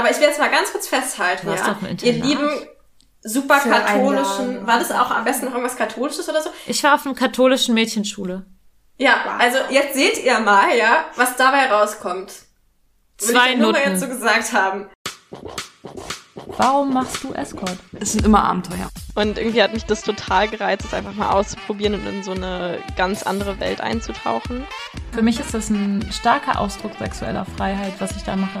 Aber ich will jetzt mal ganz kurz festhalten, warst ja. Ihr lieben super Für katholischen, war das auch am besten noch irgendwas katholisches oder so? Ich war auf einer katholischen Mädchenschule. Ja, also jetzt seht ihr mal, ja, was dabei rauskommt. Will Zwei ich nur mal jetzt so gesagt haben. Warum machst du Escort? Es sind immer Abenteuer. Und irgendwie hat mich das total gereizt, es einfach mal auszuprobieren und in so eine ganz andere Welt einzutauchen. Für mich ist das ein starker Ausdruck sexueller Freiheit, was ich da mache.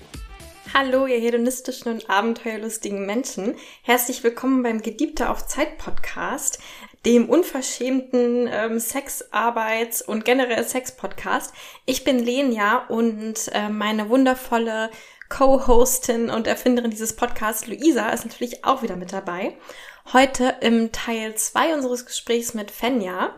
Hallo, ihr hedonistischen und abenteuerlustigen Menschen. Herzlich willkommen beim Geliebte auf Zeit Podcast, dem unverschämten ähm, Sex, und generell Sex-Podcast. Ich bin Lenia und äh, meine wundervolle Co-Hostin und Erfinderin dieses Podcasts, Luisa, ist natürlich auch wieder mit dabei. Heute im Teil 2 unseres Gesprächs mit Fenja.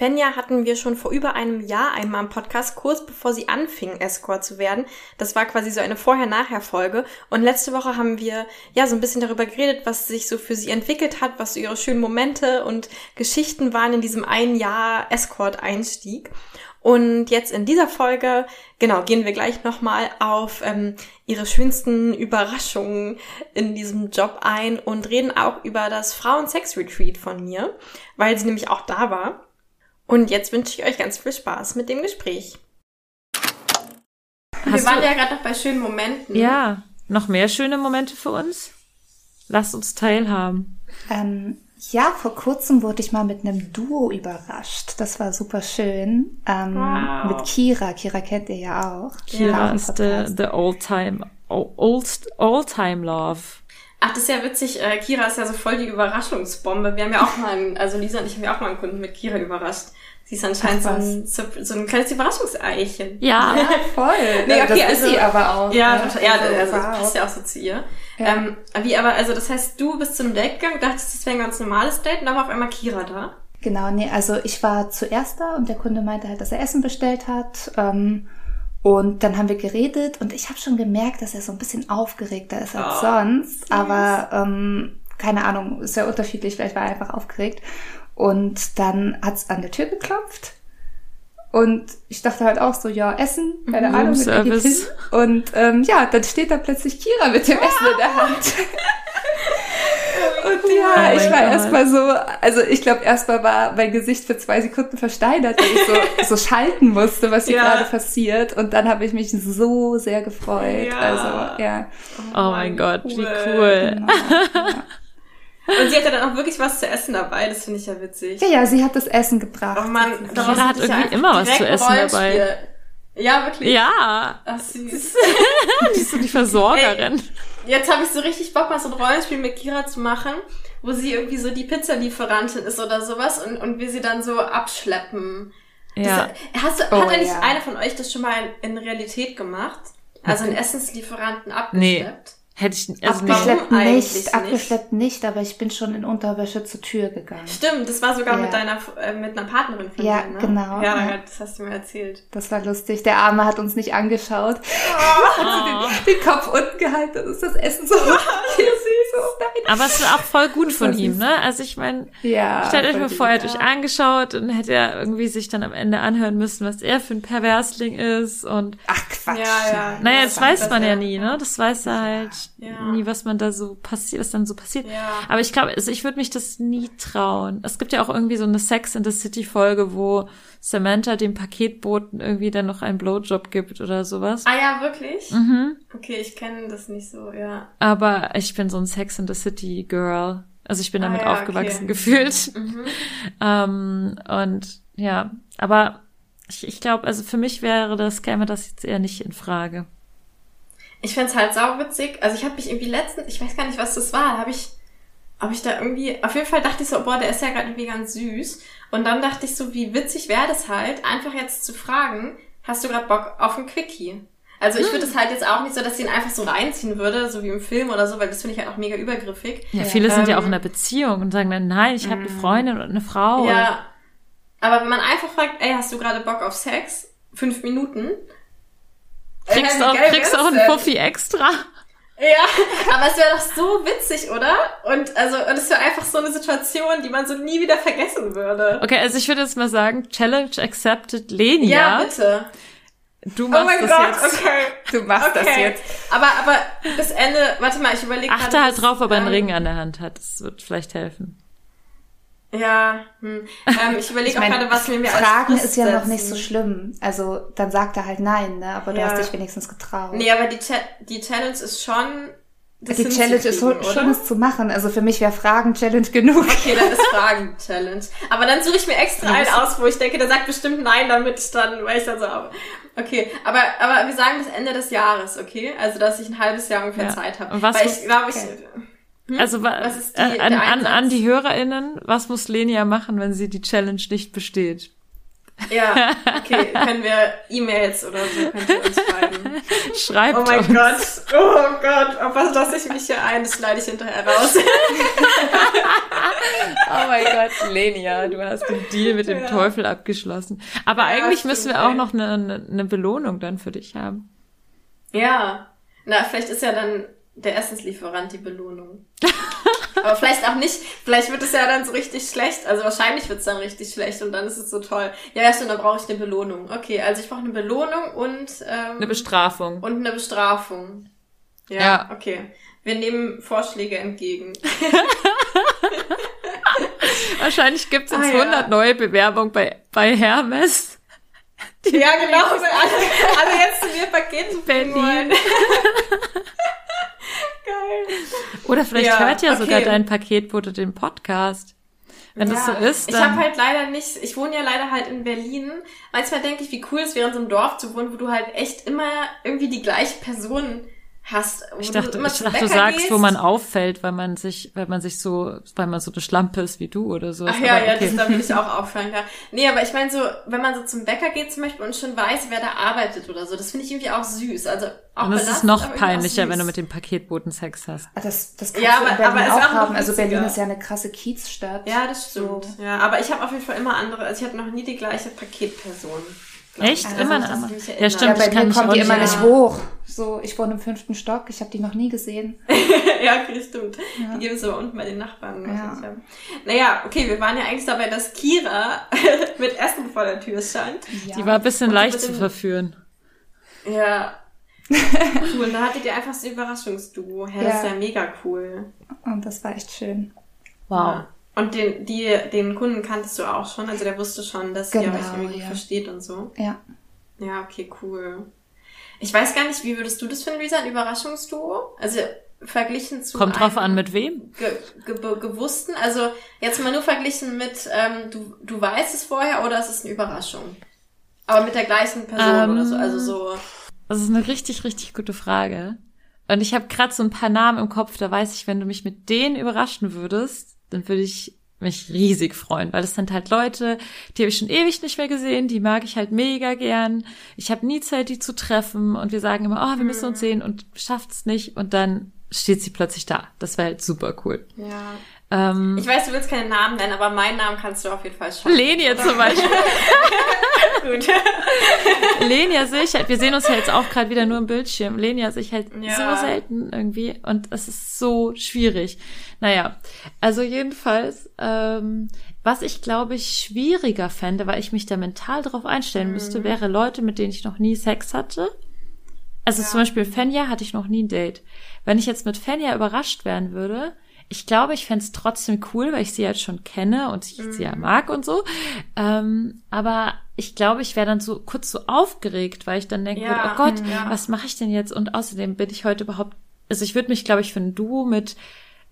Fenja hatten wir schon vor über einem Jahr einmal im Podcast, kurz bevor sie anfing, Escort zu werden. Das war quasi so eine Vorher-Nachher-Folge. Und letzte Woche haben wir ja so ein bisschen darüber geredet, was sich so für sie entwickelt hat, was so ihre schönen Momente und Geschichten waren in diesem einen Jahr Escort-Einstieg. Und jetzt in dieser Folge, genau, gehen wir gleich nochmal auf ähm, ihre schönsten Überraschungen in diesem Job ein und reden auch über das Frauen-Sex-Retreat von mir, weil sie nämlich auch da war. Und jetzt wünsche ich euch ganz viel Spaß mit dem Gespräch. wir Hast waren du- ja gerade noch bei schönen Momenten. Ja, noch mehr schöne Momente für uns? Lasst uns teilhaben. Ähm, ja, vor kurzem wurde ich mal mit einem Duo überrascht. Das war super schön. Ähm, Wow. Mit Kira. Kira kennt ihr ja auch. Kira im ist the, Podcast. the old time, old, old time love. Ach, das ist ja witzig. Äh, Kira ist ja so voll die Überraschungsbombe. Wir haben ja auch mal, einen, also Lisa und ich haben ja auch mal einen Kunden mit Kira überrascht. Sie ist anscheinend so ein, so, ein kleines Überraschungseichen. Ja, Voll. Nee, okay, das ist also- sie aber auch. Ja, ne? ja, also das wow. passt ja auch so zu ihr. Ja. Ähm, wie aber, also das heißt, du bist zu einem Date gegangen, dachtest, das wäre ein ganz normales Date und dann war auf einmal Kira da. Genau, nee, also ich war zuerst da und der Kunde meinte halt, dass er Essen bestellt hat. Ähm, und dann haben wir geredet und ich habe schon gemerkt, dass er so ein bisschen aufgeregter ist als Oh, sonst. Aber ähm, keine Ahnung, ist ja unterschiedlich, vielleicht war er einfach aufgeregt. Und dann hat's an der Tür geklopft. Und ich dachte halt auch so, ja, Essen, keine Mhm, Ahnung, mit er geht hin. Service. Und ähm, ja, dann steht da plötzlich Kira mit dem Essen in der Hand. Und ja, Oh ich war erstmal so, also ich glaube, erstmal war mein Gesicht für zwei Sekunden versteinert, weil ich so, so schalten musste, was hier Ja. gerade passiert. Und dann habe ich mich so sehr gefreut. Ja. Also, ja. oh mein Gott, wie cool. cool. Genau, ja. Und sie hatte dann auch wirklich was zu essen dabei, das finde ich ja witzig. ja, ja, sie hat das Essen gebracht. Oh Mann, Kira hat ja irgendwie einfach immer was zu essen dabei. Ja, wirklich. Ja, Ach, süß. die ist so die Versorgerin. Jetzt habe ich so richtig Bock, mal so ein Rollenspiel mit Kira zu machen, wo sie irgendwie so die Pizzalieferantin ist oder sowas und, und wir sie dann so abschleppen. Ja, Das, hast du, Oh, hat eigentlich ja. einer von euch das schon mal in, in Realität gemacht? Also einen Essenslieferanten Nee. Abgeschleppt? hätte ich, also abgeschleppt nicht, nicht? abgeschleppt nicht, aber ich bin schon in Unterwäsche zur Tür gegangen. Stimmt, das war sogar Ja. mit deiner äh, mit einer Partnerin von Ja, dir, ne? genau, Ja, das hast du mir erzählt. Das war lustig. Der Arme hat uns nicht angeschaut. hat sie den, den Kopf unten gehalten. Das ist das Essen so. Aber es war auch voll gut von ihm, ne? Also ich meine, Ja. stellt euch mal vor, er hat euch angeschaut und hätte er irgendwie sich dann am Ende anhören müssen, was er für ein Perversling ist und Ach Quatsch. Ja, ja. naja, Ja, das weiß das man ja ja. nie, ne? Das weiß er halt Ja. nie, was man da so passiert, was dann so passiert. Ja. Aber ich glaube, also ich würde mich das nie trauen. Es gibt ja auch irgendwie so eine Sex in the City Folge, wo Samantha dem Paketboten irgendwie dann noch einen Blowjob gibt oder sowas. Ah ja, wirklich? Mhm. Okay, ich kenne das nicht so, ja. Aber ich bin so ein Sex in the City Girl. Also ich bin Ah, damit ja, aufgewachsen okay. gefühlt. Mhm. Ähm, und ja, aber ich, ich glaube, also für mich wäre das, käme das jetzt eher nicht in Frage. Ich find's halt sauwitzig. Also ich habe mich irgendwie letztens, ich weiß gar nicht, was das war, habe ich, ob ich da irgendwie, auf jeden Fall dachte ich so, boah, der ist ja gerade irgendwie ganz süß. Und dann dachte ich so, wie witzig wäre das halt, einfach jetzt zu fragen, hast du gerade Bock auf ein Quickie? Also ich würde es halt jetzt auch nicht so, dass ich ihn einfach so reinziehen würde, so wie im Film oder so, weil das finde ich halt auch mega übergriffig. Ja, viele sind ja auch Ähm, in einer Beziehung und sagen dann, nein, ich habe eine Freundin und eine Frau. Ja. Aber wenn man einfach fragt, ey, hast du gerade Bock auf Sex? Fünf Minuten? Kriegst, Ey, wie auch, kriegst auch einen? Puffi extra. Ja, aber es wäre doch so witzig, oder? Und also, und es wäre einfach so eine Situation, die man so nie wieder vergessen würde. Okay, also ich würde jetzt mal sagen, Challenge accepted Lenia. Ja, bitte. Du Oh machst mein das Gott, jetzt. okay. Du machst okay. das jetzt. Aber, aber bis Ende, warte mal, ich überlege Achte halt drauf, ob er einen ähm, Ring an der Hand hat. Das wird vielleicht helfen. Ja, hm. ähm, ich überlege auch gerade, was wir mir als Fragen Frist ist ja noch setzen. nicht so schlimm. Also dann sagt er halt nein, ne? Aber du Ja. hast dich wenigstens getraut. Nee, aber die, Cha die Challenge ist schon. das die Challenge ist schon oder? es zu machen. Also für mich wäre Fragen Challenge genug. Okay, dann ist Fragen-Challenge. Aber dann suche ich mir extra einen aus, wo ich denke, der sagt bestimmt nein, damit ich dann, weil ich dann so, okay, aber, aber wir sagen bis Ende des Jahres, okay? Also, dass ich ein halbes Jahr ungefähr Ja. Zeit habe. Und was weil ich glaube, ich, Also wa- Was ist die- äh, an, an, an die HörerInnen, was muss Lenia machen, wenn sie die Challenge nicht besteht? ja, okay, können wir E-Mails oder so, könnt ihr uns schreiben. Schreibt Oh mein uns. Gott, oh Gott, auf was lasse ich mich hier ein? Das schneide ich hinterher raus. Oh mein Gott, Lenia, du hast den Deal mit dem Teufel abgeschlossen. Aber eigentlich stimmt, müssen wir auch noch eine, eine, eine Belohnung dann für dich haben. Ja. Na, vielleicht ist ja dann der Essenslieferant die Belohnung. Aber vielleicht auch nicht. Vielleicht wird es ja dann so richtig schlecht. Also wahrscheinlich wird es dann richtig schlecht und dann ist es so toll. Ja, ja, stimmt, dann brauche ich eine Belohnung. Okay, also ich brauche eine Belohnung und, ähm, Eine Bestrafung. und eine Bestrafung. Ja, Ja. okay. Wir nehmen Vorschläge entgegen. Wahrscheinlich gibt's jetzt Ah, ja. 100 neue Bewerbungen bei, bei Hermes. Ja, genau. Alle, alle jetzt zu mir Pakete bringen wollen. Berlin. Geil. Oder vielleicht Ja, hört ja okay. sogar dein Paketbote den Podcast. Wenn das so ist, Ich dann... habe halt leider nicht, ich wohne ja leider halt in Berlin. Manchmal denke ich, wie cool es wäre, in so einem Dorf zu wohnen, wo du halt echt immer irgendwie die gleiche Person hast. Wo ich du dachte, immer ich dachte du sagst, gehst. wo man auffällt, weil man sich, weil man sich so, weil man so eine Schlampe ist wie du oder so. Ach ja, ja, das, da will ich auch auffallen, ja. Nee, aber ich meine so, wenn man so zum Bäcker geht zum Beispiel und schon weiß, wer da arbeitet oder so, das finde ich irgendwie auch süß. Also auch Und es ist noch aber peinlicher, wenn du mit dem Paketboten Sex hast. Ah, Das, das kannst Ja, du in aber- Berlin aber auch ist auch noch haben. Also. Berlin ist ja eine krasse Kiezstadt. Ja, das stimmt. So. Ja, aber ich habe auf jeden Fall immer andere, also ich habe noch nie die gleiche Paketperson. Ich. Echt? Also, Immer eine ich mich Ja, stimmt, Ja, ich bei kann mir kommt die immer nicht- hoch. So, ich wohne im fünften Stock, ich habe die noch nie gesehen. ja, okay, stimmt. Die geben es aber unten bei den Nachbarn. Ja. Ja. Naja, okay, wir waren ja eigentlich dabei, dass Kira mit Essen vor der Tür stand. Ja. Die war ein bisschen Und leicht zu verführen. Ja. cool, und da hattet ihr einfach so ein Überraschungsduo. Ja, das ist Ja. ja mega cool. Und das war echt schön. Ja. Und den, die, den Kunden kanntest du auch schon, also der wusste schon, dass ihr Genau, euch irgendwie ja. versteht und so. Ja. Ja, okay, cool. Ich weiß gar nicht, wie würdest du das finden, Lisa, ein Überraschungsduo? Also verglichen zu Kommt drauf an, mit wem? ge ge gewussten, also jetzt mal nur verglichen mit, ähm, du, du weißt es vorher oder es ist eine Überraschung? Aber mit der gleichen Person Ähm, oder so, also so. Das ist eine richtig, richtig gute Frage. Und ich habe gerade so ein paar Namen im Kopf, da weiß ich, wenn du mich mit denen überraschen würdest, dann würde ich mich riesig freuen, weil das sind halt Leute, die habe ich schon ewig nicht mehr gesehen, die mag ich halt mega gern. Ich habe nie Zeit, die zu treffen und wir sagen immer, oh, wir müssen uns sehen und schafft's nicht und dann steht sie plötzlich da. Das wäre halt super cool. Ja. Ähm, Ich weiß, du willst keine Namen nennen, aber meinen Namen kannst du auf jeden Fall schon. Lenia zum Beispiel. Gut. Lenia sehe ich halt, wir sehen uns ja jetzt auch gerade wieder nur im Bildschirm. Lenia sehe ich halt Ja. so selten irgendwie und es ist so schwierig. Naja, also jedenfalls, ähm, was ich glaube ich schwieriger fände, weil ich mich da mental drauf einstellen Mhm. müsste, wäre Leute, mit denen ich noch nie Sex hatte. Also zum Beispiel Fenja hatte ich noch nie ein Date. Wenn ich jetzt mit Fenja überrascht werden würde, ich glaube, ich fände es trotzdem cool, weil ich sie jetzt schon kenne und ich sie ja mag und so. Ähm, aber ich glaube, ich wäre dann so kurz so aufgeregt, weil ich dann denke, Ja, oh Gott, ja. was mache ich denn jetzt? Und außerdem bin ich heute überhaupt, also ich würde mich, glaube ich, für ein Duo mit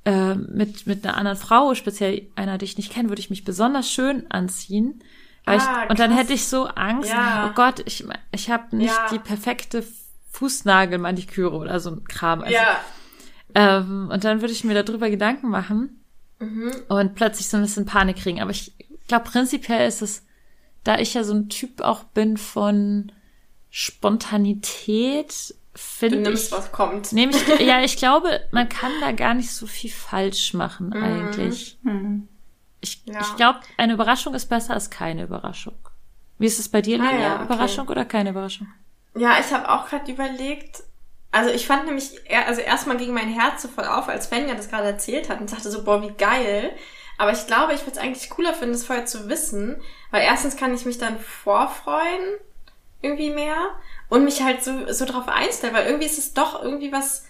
äh, mit mit einer anderen Frau, speziell einer, die ich nicht kenne, würde ich mich besonders schön anziehen. Weil Ah, ich, und dann hätte ich so Angst, Ja. oh Gott, ich, ich habe nicht die perfekte Fußnagelmaniküre oder so ein Kram. Also, Ja. Ähm, und dann würde ich mir darüber Gedanken machen Mhm. und plötzlich so ein bisschen Panik kriegen. Aber ich glaube, prinzipiell ist es, da ich ja so ein Typ auch bin von Spontanität Du finde nimmst, ich. was kommt. Nehme ich, ja, ich glaube, man kann da gar nicht so viel falsch machen, Mhm. eigentlich. Hm. Ich, Ja. ich glaube, eine Überraschung ist besser als keine Überraschung. Wie ist es bei dir, Ah, Lilia? ja, okay. Überraschung oder keine Überraschung? Ja, ich habe auch gerade überlegt, also ich fand nämlich, also erstmal ging mein Herz so voll auf, als Svenja das gerade erzählt hat und dachte so, boah, wie geil. Aber ich glaube, ich würde es eigentlich cooler finden, das vorher zu wissen, weil erstens kann ich mich dann vorfreuen, irgendwie mehr, und mich halt so, so drauf einstellen, weil irgendwie ist es doch irgendwie was,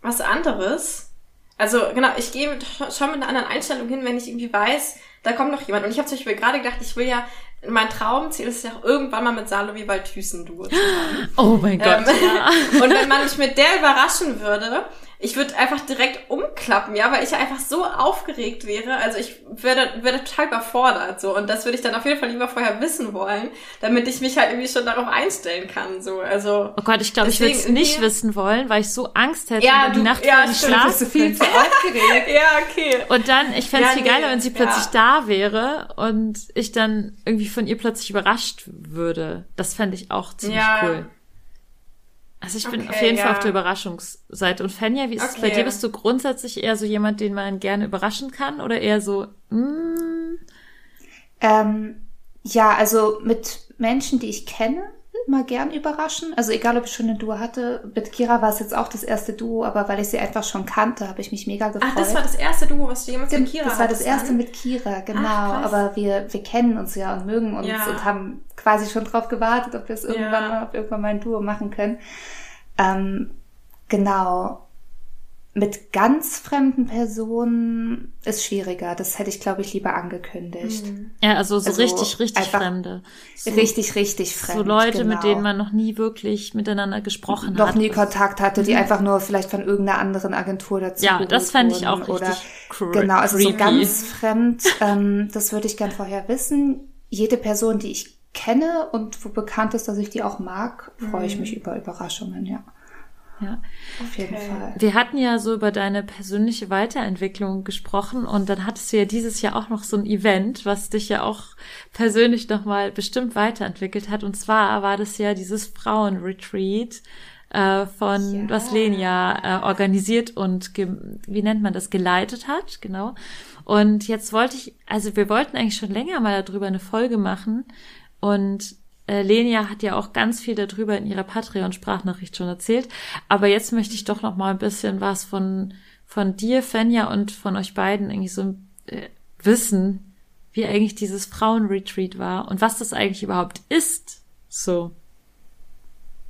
was anderes. Also genau, ich gehe schon mit einer anderen Einstellung hin, wenn ich irgendwie weiß, da kommt noch jemand. Und ich habe zum Beispiel gerade gedacht, ich will ja, mein Traumziel ist ja auch irgendwann mal mit Salomi Waldhüsen Duo zu haben. Oh mein Gott, Ähm, ja. Und wenn man mich mit der überraschen würde, ich würde einfach direkt umklappen, ja, weil ich ja einfach so aufgeregt wäre. Also ich würde, würde total überfordert, so. Und das würde ich dann auf jeden Fall lieber vorher wissen wollen, damit ich mich halt irgendwie schon darauf einstellen kann, so. Also. Oh Gott, ich glaube, ich würde es nicht wissen wollen, weil ich so Angst hätte, Ja, über die du- Nacht ja, stimmt, schlafen du viel zu aufgeregt? Ja, okay. Und dann, ich fände es Ja, viel geiler, nee, wenn sie ja. plötzlich da wäre und ich dann irgendwie von ihr plötzlich überrascht würde. Das fände ich auch ziemlich Ja. cool. Also ich bin Okay, auf jeden Fall ja. auf der Überraschungsseite. Und Fenja, wie ist es bei Okay. dir? Bist du grundsätzlich eher so jemand, den man gerne überraschen kann? Oder eher so, mm, Ähm, ja, also mit Menschen, die ich kenne, mal gern überraschen. Also egal, ob ich schon ein Duo hatte. Mit Kira war es jetzt auch das erste Duo, aber weil ich sie einfach schon kannte, habe ich mich mega gefreut. Ach, das war das erste Duo, was du jemals mit Kira das war das erste dann? mit Kira, genau. Ach, aber wir, wir kennen uns ja und mögen uns Ja. und haben quasi schon drauf gewartet, ob wir es irgendwann Ja. mal, ob irgendwann mal ein Duo machen können. Ähm, genau. Mit ganz fremden Personen ist schwieriger. Das hätte ich, glaube ich, lieber angekündigt. ja, also so Also richtig, richtig Fremde. So, Richtig, richtig fremd. so Leute, genau. mit denen man noch nie wirklich miteinander gesprochen noch hat. nie Kontakt hatte, die einfach nur vielleicht von irgendeiner anderen Agentur dazu Mhm. Ja, das fände ich auch oder richtig cr- Genau, also so creepy. ganz fremd. Ähm, das würde ich gern vorher wissen. Jede Person, die ich kenne und wo bekannt ist, dass ich die auch mag, freue ich mich über Überraschungen, ja. Ja. Auf jeden Okay. Fall. Wir hatten ja so über deine persönliche Weiterentwicklung gesprochen und dann hattest du ja dieses Jahr auch noch so ein Event, was dich ja auch persönlich nochmal bestimmt weiterentwickelt hat. Und zwar war das ja dieses Frauenretreat äh, von Ja. was Lenia äh, organisiert und wie nennt man das geleitet hat, genau. Und jetzt wollte ich, also wir wollten eigentlich schon länger mal darüber eine Folge machen und äh, Lenia hat ja auch ganz viel darüber in ihrer Patreon-Sprachnachricht schon erzählt. Aber jetzt möchte ich doch noch mal ein bisschen was von, von dir, Fenja, und von euch beiden eigentlich so äh, wissen, wie eigentlich dieses Frauenretreat war und was das eigentlich überhaupt ist. So.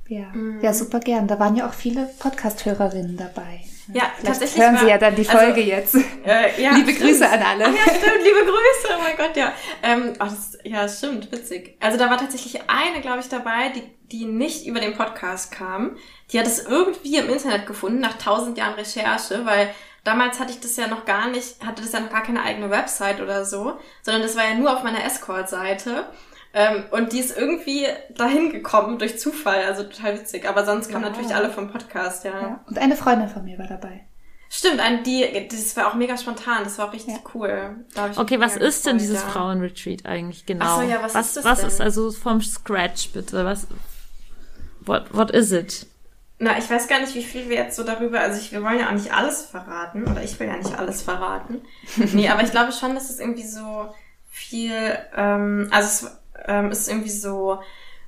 Ja. ja, super gern. Da waren ja auch viele Podcast-Hörerinnen dabei. Ja, Vielleicht tatsächlich hören Sie ja dann die also, Folge jetzt. Äh, ja, Liebe stimmt. Grüße an alle. Ah, ja, stimmt, liebe Grüße, oh mein Gott, ja. Ähm, ach, das, ja, stimmt, witzig. Also da war tatsächlich eine, glaube ich, dabei, die, die nicht über den Podcast kam. Die hat es irgendwie im Internet gefunden, nach tausend Jahren Recherche, weil damals hatte ich das ja noch gar nicht, hatte das ja noch gar keine eigene Website oder so, sondern das war ja nur auf meiner Escort-Seite. Ähm, und die ist irgendwie dahin gekommen durch Zufall, also total witzig. Aber sonst kamen Wow. natürlich alle vom Podcast, ja. Ja. Und eine Freundin von mir war dabei. Stimmt, ein, die, das war auch mega spontan, das war auch richtig Ja. cool. Okay, was ist denn dieses ja. Frauenretreat eigentlich genau? Ach so, ja, was was ist das was denn? ist also vom Scratch bitte? Was what what is it? Na, ich weiß gar nicht, wie viel wir jetzt so darüber, also ich, wir wollen ja auch nicht alles verraten, oder ich will ja nicht alles verraten. nee, aber ich glaube schon, dass es irgendwie so viel, ähm, also es ähm, ist irgendwie so,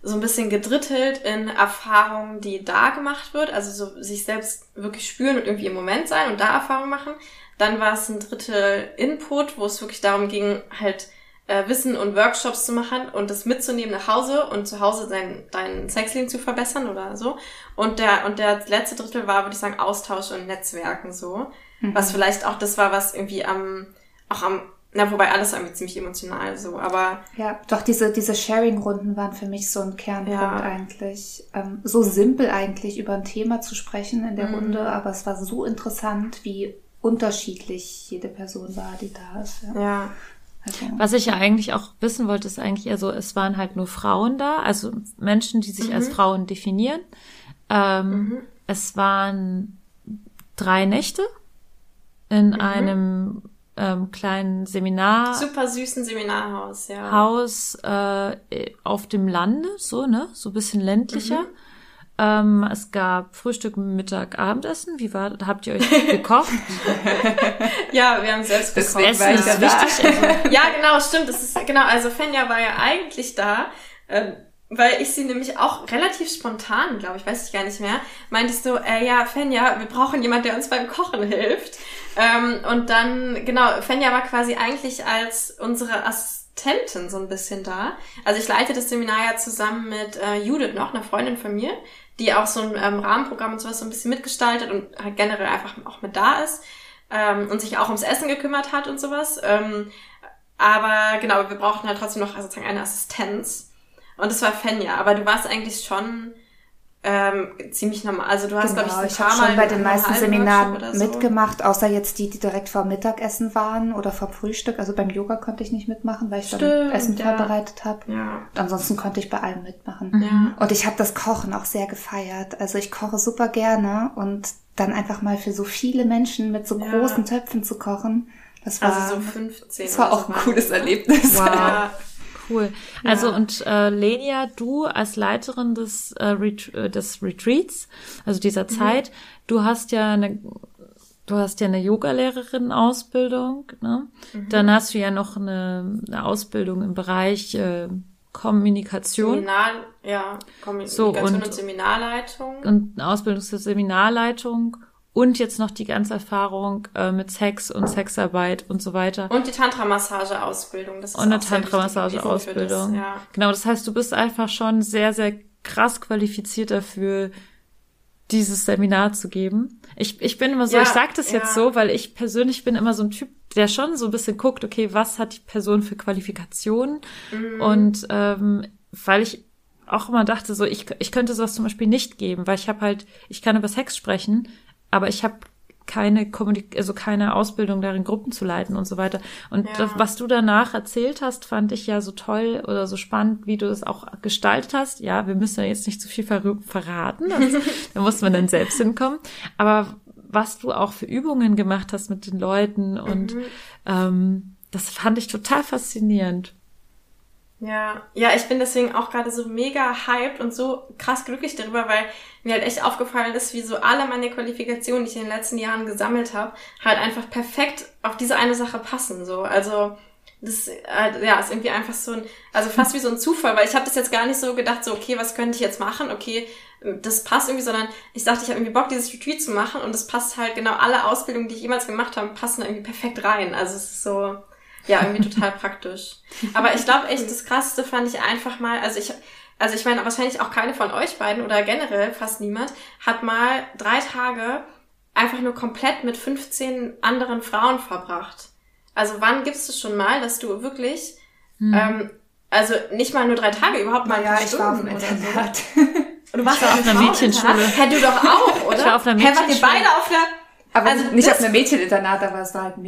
so ein bisschen gedrittelt in Erfahrungen, die da gemacht wird, also so sich selbst wirklich spüren und irgendwie im Moment sein und da Erfahrungen machen. Dann war es ein Drittel Input, wo es wirklich darum ging, halt äh, Wissen und Workshops zu machen und das mitzunehmen nach Hause und zu Hause sein, dein Sexleben zu verbessern oder so. Und der, und der letzte Drittel war, würde ich sagen, Austausch und Netzwerken so. Was vielleicht auch das war, was irgendwie am, auch am, na, wobei alles irgendwie ziemlich emotional so, aber Ja, doch diese, diese Sharing-Runden waren für mich so ein Kernpunkt Ja. eigentlich. Ähm, so simpel eigentlich über ein Thema zu sprechen in der Mhm. Runde, aber es war so interessant, wie unterschiedlich jede Person war, die da ist. Ja. ja. Also, Was ich ja eigentlich auch wissen wollte, ist eigentlich eher so, es waren halt nur Frauen da, also Menschen, die sich als Frauen definieren. Ähm, Es waren drei Nächte in einem ähm, kleinen Seminar Super süßen Seminarhaus, ja. Haus äh, auf dem Lande, so, ne? So ein bisschen ländlicher. Ähm, es gab Frühstück, Mittag, Abendessen. Wie war das? Habt ihr euch gekocht? Ja, wir haben selbst gekocht. war ich Essen ja ist da. wichtig. Also, Ja, genau, stimmt. Das ist genau. Also Fenja war ja eigentlich da, ähm, weil ich sie nämlich auch relativ spontan, glaube ich, weiß ich gar nicht mehr, meinte ich so, äh, ja, Fenja, wir brauchen jemand, der uns beim Kochen hilft. Ähm, und dann, genau, Fenja war quasi eigentlich als unsere Assistentin so ein bisschen da. Also ich leite das Seminar ja zusammen mit äh, Judith noch, einer Freundin von mir, die auch so ein ähm, Rahmenprogramm und sowas so ein bisschen mitgestaltet und halt generell einfach auch mit da ist ähm, und sich auch ums Essen gekümmert hat und sowas. Ähm, aber genau, wir brauchten halt trotzdem noch sozusagen eine Assistenz. Und das war Fenja. Aber du warst eigentlich schon ähm, ziemlich normal. Also du hast, Genau, glaube ich, ich habe schon bei den meisten Seminaren so. mitgemacht, außer jetzt die, die direkt vor Mittagessen waren oder vor Frühstück. Also beim Yoga konnte ich nicht mitmachen, weil ich dann Stimmt, Essen ja. vorbereitet habe. Ja. Ansonsten konnte ich bei allem mitmachen. Ja. Und ich habe das Kochen auch sehr gefeiert. Also ich koche super gerne und dann einfach mal für so viele Menschen mit so Ja. großen Töpfen zu kochen, das war, Also so 15. das war auch ein cooles ne? Erlebnis. Wow. Ja. Cool. Also und äh, Lenia, du als Leiterin des, äh, Ret äh, des Retreats, also dieser Zeit, du hast ja eine du hast ja eine Yogalehrerin-Ausbildung, ne? Dann hast du ja noch eine, eine Ausbildung im Bereich äh, Kommunikation Seminar, ja, So, Kommunikation und- und, Seminarleitung. und eine Ausbildung zur Seminarleitung und jetzt noch die ganze Erfahrung äh, mit Sex und Sexarbeit und so weiter. Und die Tantra-Massage-Ausbildung. Das ist Und eine Tantra-Massage-Ausbildung. Ja. Genau, das heißt, du bist einfach schon sehr, sehr krass qualifiziert dafür, dieses Seminar zu geben. Ich, ich bin immer so, Ja, ich sag das jetzt ja. so, weil ich persönlich bin immer so ein Typ, der schon so ein bisschen guckt, okay, was hat die Person für Qualifikationen? Mhm. Und ähm, weil ich auch immer dachte, so ich, ich könnte sowas zum Beispiel nicht geben, weil ich habe halt, ich kann über Sex sprechen, aber ich habe keine Kommunik also keine Ausbildung darin, Gruppen zu leiten und so weiter. Und Ja. das, was du danach erzählt hast, fand ich ja so toll oder so spannend, wie du es auch gestaltet hast. Ja, wir müssen ja jetzt nicht zu viel ver verraten, das, da muss man dann selbst hinkommen. Aber was du auch für Übungen gemacht hast mit den Leuten und Mhm. ähm, das fand ich total faszinierend. Ja, ja, ich bin deswegen auch gerade so mega hyped und so krass glücklich darüber, weil mir halt echt aufgefallen ist, wie so alle meine Qualifikationen, die ich in den letzten Jahren gesammelt habe, halt einfach perfekt auf diese eine Sache passen. So, also das äh, ja ist irgendwie einfach so ein, also fast wie so ein Zufall, weil ich habe das jetzt gar nicht so gedacht, so okay, was könnte ich jetzt machen? Okay, das passt irgendwie, sondern ich dachte, ich habe irgendwie Bock, dieses Retreat zu machen und das passt halt genau alle Ausbildungen, die ich jemals gemacht habe, passen irgendwie perfekt rein. Also es ist so ja, irgendwie total praktisch. Aber ich glaube echt, das Krasseste fand ich einfach mal, also ich, also ich meine, wahrscheinlich auch keine von euch beiden oder generell fast niemand, hat mal drei Tage einfach nur komplett mit 15 anderen Frauen verbracht. Also wann gibst du schon mal, dass du wirklich, ähm, also nicht mal nur drei Tage, überhaupt mal ein Ja, paar ich war auf Stunden oder so. Internat. Und du warst war auf auf einer Mädchenschule. Hä, du doch auch, oder? Ich war auf einer Hä, wart ihr Mädchenschule. beide auf einer... Aber Also nicht auf einem Mädcheninternat, aber es war halt ein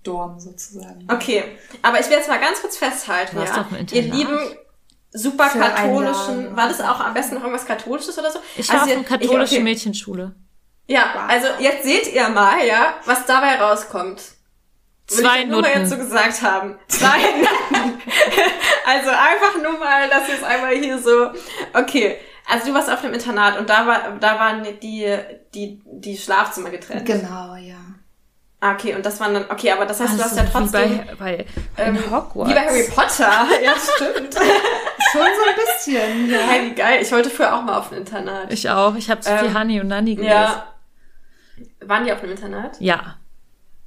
Mädchendorm sozusagen. Okay, aber ich will jetzt mal ganz kurz festhalten, warst ja. Ihr lieben super Für katholischen, war das auch am besten noch irgendwas katholisches oder so? Ich war Also auf einer katholischen ich, okay. Mädchenschule. Ja, also jetzt seht ihr mal, ja, was dabei rauskommt. Will Zwei ich nur mal jetzt so gesagt haben. Zwei also einfach nur mal, dass ihr es einmal hier so, okay. Also du warst auf einem Internat und da war, da waren die, die, die Schlafzimmer getrennt. Genau, ja. Ah, Okay, und das waren dann, okay, aber das heißt, du hast ja Also wie trotzdem, bei, bei ähm, Hogwarts. wie bei Harry Potter. ja, stimmt. Schon so ein bisschen, ja. Hey, wie geil. Ich wollte früher auch mal auf ein Internat. Ich auch. Ich habe zu viel Ähm, Honey und Nanny gelesen. ja. Waren die auf einem Internat? ja.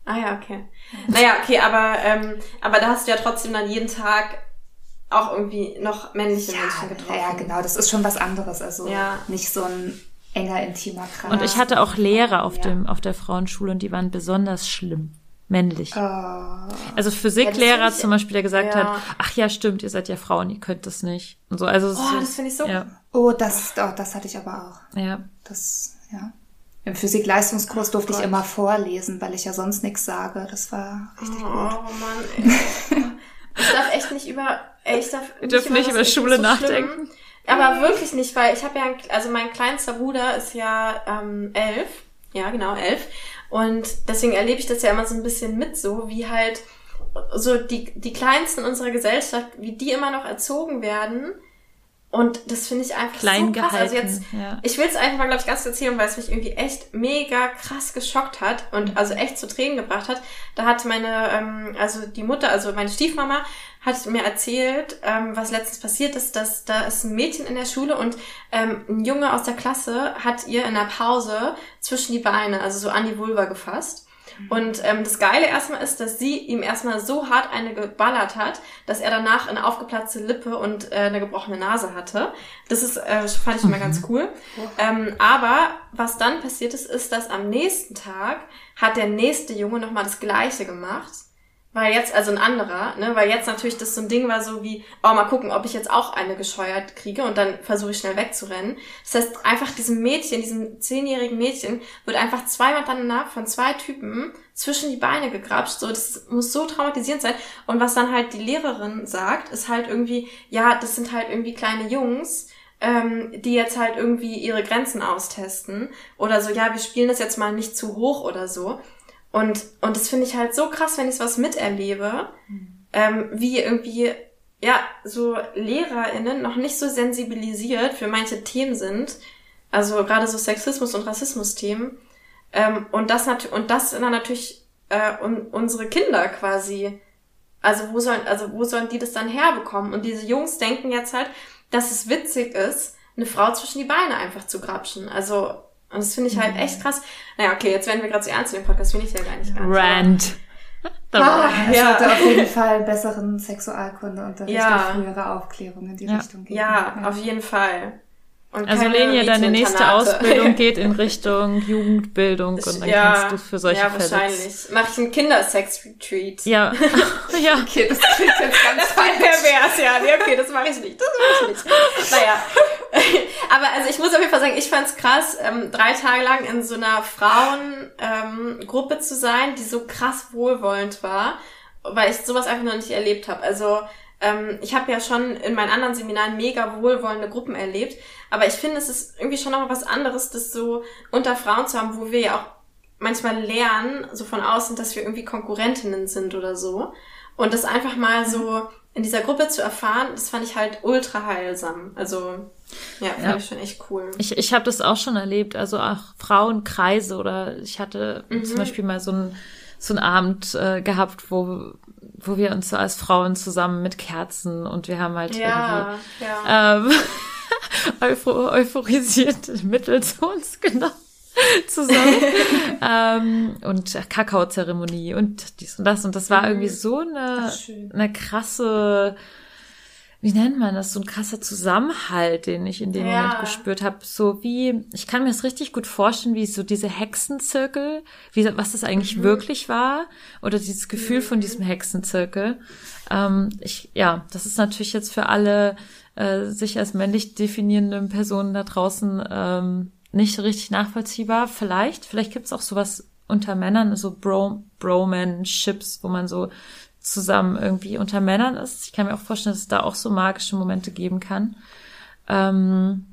Ah ja, okay. Naja, okay, aber, ähm, aber da hast du ja trotzdem dann jeden Tag auch irgendwie noch männliche Menschen getroffen. Ja, genau, das ist schon was anderes. Also Ja. nicht so ein enger, intimer Kreis. Und ich hatte auch Lehrer auf Ja. dem auf der Frauenschule und die waren besonders schlimm. Männlich. Oh, Also Ja, Physiklehrer ich- zum Beispiel, der gesagt Ja. hat, ach ja, stimmt, ihr seid ja Frauen, ihr könnt das nicht. Und so, also Oh, das finde ich so- Ja, oh das, oh, das hatte ich aber auch. ja. Das, ja. Im Physik-Leistungskurs durfte ich Gott. immer vorlesen, weil ich ja sonst nichts sage. Das war richtig Oh gut. Mann, ey. Ich darf echt nicht über, ey, ich darf Wir dürfen nicht was- über ich Schule find's so schlimm. Aber wirklich nicht, weil ich habe ja, also mein kleinster Bruder ist ja ähm, elf, ja genau elf, Und deswegen erlebe ich das ja immer so ein bisschen mit so, wie halt so die, die Kleinsten unserer Gesellschaft, wie die immer noch erzogen werden. Und das finde ich einfach Klein so krass. Also gehalten, jetzt, ja. ich will es einfach mal, glaube ich, ganz erzählen, weil es mich irgendwie echt mega krass geschockt hat und also echt zu Tränen gebracht hat. Da hat meine, ähm, also die Mutter, also meine Stiefmama, hat mir erzählt, ähm, was letztens passiert ist, dass da ist ein Mädchen in der Schule und ähm, ein Junge aus der Klasse hat ihr in der Pause zwischen die Beine, also so an die Vulva gefasst. Und ähm, das Geile erstmal ist, dass sie ihm erstmal so hart eine geballert hat, dass er danach eine aufgeplatzte Lippe und äh, eine gebrochene Nase hatte. Das ist, äh, fand ich immer ganz cool. Ähm, aber was dann passiert ist, ist, dass am nächsten Tag hat der nächste Junge nochmal das Gleiche gemacht. Weil jetzt, also ein anderer, ne, weil jetzt natürlich das so ein Ding war, so wie, oh, mal gucken, ob ich jetzt auch eine gescheuert kriege und dann versuche ich schnell wegzurennen. Das heißt, einfach diesem Mädchen, diesem zehnjährigen Mädchen, wird einfach zweimal danach von zwei Typen zwischen die Beine gegrapscht. So, das muss so traumatisierend sein. Und was dann halt die Lehrerin sagt, ist halt irgendwie, ja, das sind halt irgendwie kleine Jungs, ähm, die jetzt halt irgendwie ihre Grenzen austesten. Oder so, ja, wir spielen das jetzt mal nicht zu hoch oder so. Und, und das finde ich halt so krass, wenn ich was miterlebe, ähm, wie irgendwie, ja, so LehrerInnen noch nicht so sensibilisiert für manche Themen sind. Also gerade so Sexismus- und Rassismus-Themen. Ähm, und das natürlich, und das dann natürlich äh, un unsere Kinder quasi. Also wo sollen, also wo sollen die das dann herbekommen? Und diese Jungs denken jetzt halt, dass es witzig ist, eine Frau zwischen die Beine einfach zu grapschen. Also, und das finde ich halt echt krass. Naja, okay, jetzt werden wir gerade so ernst in dem Podcast, finde ich ja gar nicht ganz. Rand. Ah, Es ja. sollte auf jeden Fall besseren Sexualkundeunterricht Ja. und frühere Aufklärung in die Ja. Richtung geben. Ja, auf jeden Fall. Und Also Lenia, deine nächste. Ausbildung geht in Richtung Jugendbildung und dann ja, kannst du für solche ja, Fälle. wahrscheinlich. Mach ich einen Kindersex-Retreat. Ja, ja. Okay, das klingt jetzt ganz falsch. Pervers, ja. Nee, okay, das mache ich nicht. Das mache ich nicht. Naja. Aber also ich muss auf jeden Fall sagen, ich fand's krass, ähm, drei Tage lang in so einer Frauengruppe ähm, zu sein, die so krass wohlwollend war, weil ich sowas einfach noch nicht erlebt habe. Also ähm, ich habe ja schon in meinen anderen Seminaren mega wohlwollende Gruppen erlebt, aber ich finde, es ist irgendwie schon noch was anderes, das so unter Frauen zu haben, wo wir ja auch manchmal lernen, so von außen, dass wir irgendwie Konkurrentinnen sind oder so. Und das einfach mal so in dieser Gruppe zu erfahren, das fand ich halt ultra heilsam. Also, ja, fand Ja. ich schon echt cool. Ich, ich habe das auch schon erlebt, also auch Frauenkreise oder ich hatte zum Beispiel mal so einen so einen Abend äh, gehabt, wo wo wir uns so als Frauen zusammen mit Kerzen und wir haben halt Ja, ja. irgendwie ähm, euphor euphorisiert Mittel zu uns genommen zusammen. Ähm, und Kakaozeremonie und dies und das. Und das war irgendwie so eine eine krasse wie nennt man das, so ein krasser Zusammenhalt, den ich in dem Ja. Moment gespürt habe. So wie, ich kann mir das richtig gut vorstellen, wie so diese Hexenzirkel, wie, was das eigentlich wirklich war, oder dieses Gefühl von diesem Hexenzirkel. Ähm, ich, ja, das ist natürlich jetzt für alle äh, sich als männlich definierenden Personen da draußen ähm, nicht richtig nachvollziehbar. Vielleicht, vielleicht gibt's auch sowas unter Männern, so Bro Bromanships, wo man so zusammen irgendwie unter Männern ist. Ich kann mir auch vorstellen, dass es da auch so magische Momente geben kann. Ähm,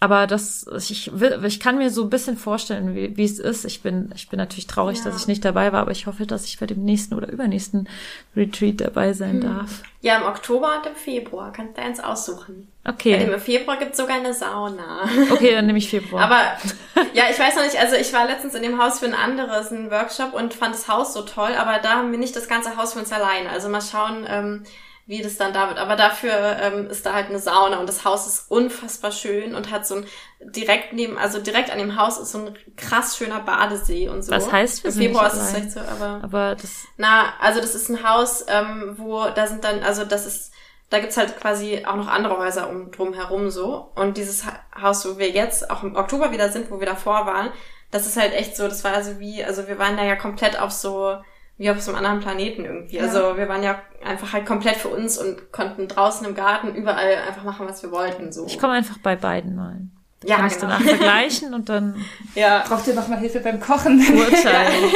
aber das, ich will, ich kann mir so ein bisschen vorstellen, wie, wie es ist. Ich bin, ich bin natürlich traurig, Ja. dass ich nicht dabei war, aber ich hoffe, dass ich bei dem nächsten oder übernächsten Retreat dabei sein darf. Ja, im Oktober und im Februar. Kannst du eins aussuchen. Bei dem Okay. im Februar gibt's sogar eine Sauna. Okay, dann nehme ich Februar. Aber ja, ich weiß noch nicht, also ich war letztens in dem Haus für ein anderes, einen Workshop und fand das Haus so toll, aber da haben wir nicht das ganze Haus für uns alleine. Also mal schauen, ähm, wie das dann da wird. Aber dafür ähm, ist da halt eine Sauna und das Haus ist unfassbar schön und hat so ein direkt neben, also direkt an dem Haus ist so ein krass schöner Badesee und so. Was heißt, wir Im Februar ist es allein? echt so, aber. aber das, Na, also das ist ein Haus, ähm, wo da sind dann, also das ist, da gibt's halt quasi auch noch andere Häuser um drum herum so. Und dieses Ha- Haus, wo wir jetzt auch im Oktober wieder sind, wo wir davor waren, das ist halt echt so, das war also wie, also wir waren da ja komplett auf so, wie auf so einem anderen Planeten irgendwie. Also wir waren ja einfach halt komplett für uns und konnten draußen im Garten überall einfach machen, was wir wollten. So. ich komme einfach bei beiden mal. ja, Kann ich genau. danach vergleichen und dann ja, Braucht ihr noch mal Hilfe beim Kochen? urteilen.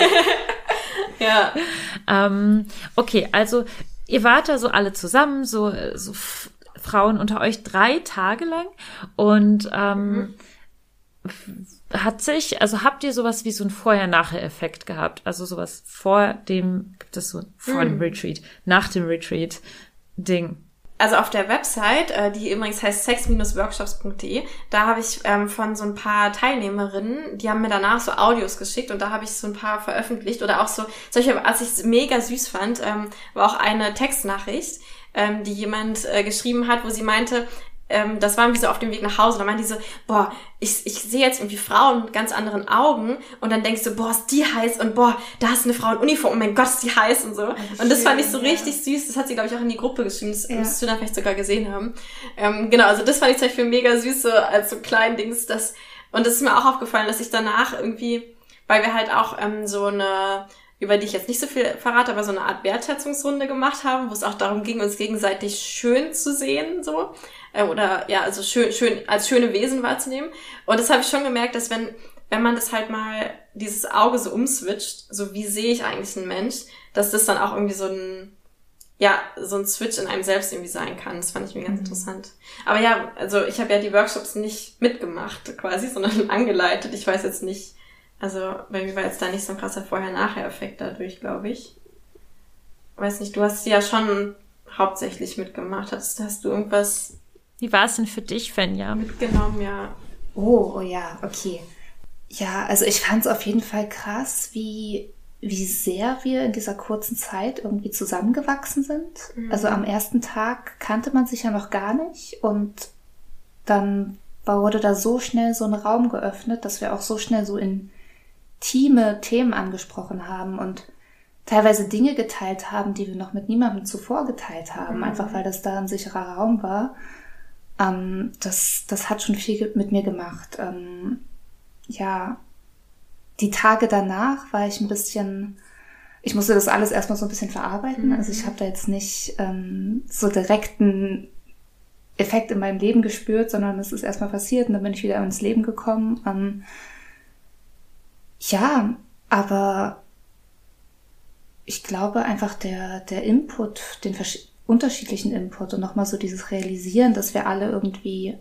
ja. Ähm, okay, also ihr wart da so alle zusammen, so, so Frauen unter euch drei Tage lang und ähm, hat sich, also habt ihr sowas wie so ein Vorher-Nachher-Effekt gehabt? Also sowas vor dem, gibt es so vor dem Retreat, nach dem Retreat-Ding? Also auf der Website, äh, die übrigens heißt sex-workshops.de, da habe ich ähm, von so ein paar Teilnehmerinnen, die haben mir danach so Audios geschickt und da habe ich so ein paar veröffentlicht oder auch so, solche, was ich mega süß fand, ähm, war auch eine Textnachricht, ähm, die jemand äh, geschrieben hat, wo sie meinte, ähm, das waren wir so auf dem Weg nach Hause. Da meinte die so, boah, ich, ich sehe jetzt irgendwie Frauen mit ganz anderen Augen und dann denkst du, boah, ist die heiß und boah, da ist eine Frau in Uniform, oh mein Gott, ist die heiß und so. Und das fand ich so richtig süß. Das hat sie, glaube ich, auch in die Gruppe geschrieben. Das Ja. müsstest du dann vielleicht sogar gesehen haben. Ähm, genau, also das fand ich zum Beispiel mega süß, so als so kleinen Dings. Das, und das ist mir auch aufgefallen, dass ich danach irgendwie, weil wir halt auch ähm, so eine über die ich jetzt nicht so viel verrate, aber so eine Art Wertschätzungsrunde gemacht haben, wo es auch darum ging, uns gegenseitig schön zu sehen, so äh, oder ja, also schön, schön als schöne Wesen wahrzunehmen. Und das habe ich schon gemerkt, dass wenn wenn man das halt mal dieses Auge so umswitcht, so wie sehe ich eigentlich einen Mensch, dass das dann auch irgendwie so ein ja, so ein Switch in einem selbst irgendwie sein kann. Das fand ich mir ganz interessant. Aber ja, also ich habe ja die Workshops nicht mitgemacht quasi, sondern angeleitet. Ich weiß jetzt nicht, also bei mir war jetzt da nicht so ein krasser Vorher-Nachher-Effekt dadurch, glaube ich. Weiß nicht, du hast ja schon hauptsächlich mitgemacht. Hast, hast du irgendwas Wie war es denn für dich, Fenja? mitgenommen? Ja. Oh, oh ja, okay. Ja, also ich fand es auf jeden Fall krass, wie, wie sehr wir in dieser kurzen Zeit irgendwie zusammengewachsen sind. Also am ersten Tag kannte man sich ja noch gar nicht und dann wurde da so schnell so ein Raum geöffnet, dass wir auch so schnell so in intime Themen angesprochen haben und teilweise Dinge geteilt haben, die wir noch mit niemandem zuvor geteilt haben, einfach weil das da ein sicherer Raum war. Ähm, das, das hat schon viel mit mir gemacht. Ähm, ja, die Tage danach war ich ein bisschen, ich musste das alles erstmal so ein bisschen verarbeiten. Also ich habe da jetzt nicht ähm, so direkten Effekt in meinem Leben gespürt, sondern es ist erstmal passiert und dann bin ich wieder ins Leben gekommen. Ähm, ja, aber ich glaube einfach der, der Input, den unterschiedlichen Input und nochmal so dieses Realisieren, dass wir alle irgendwie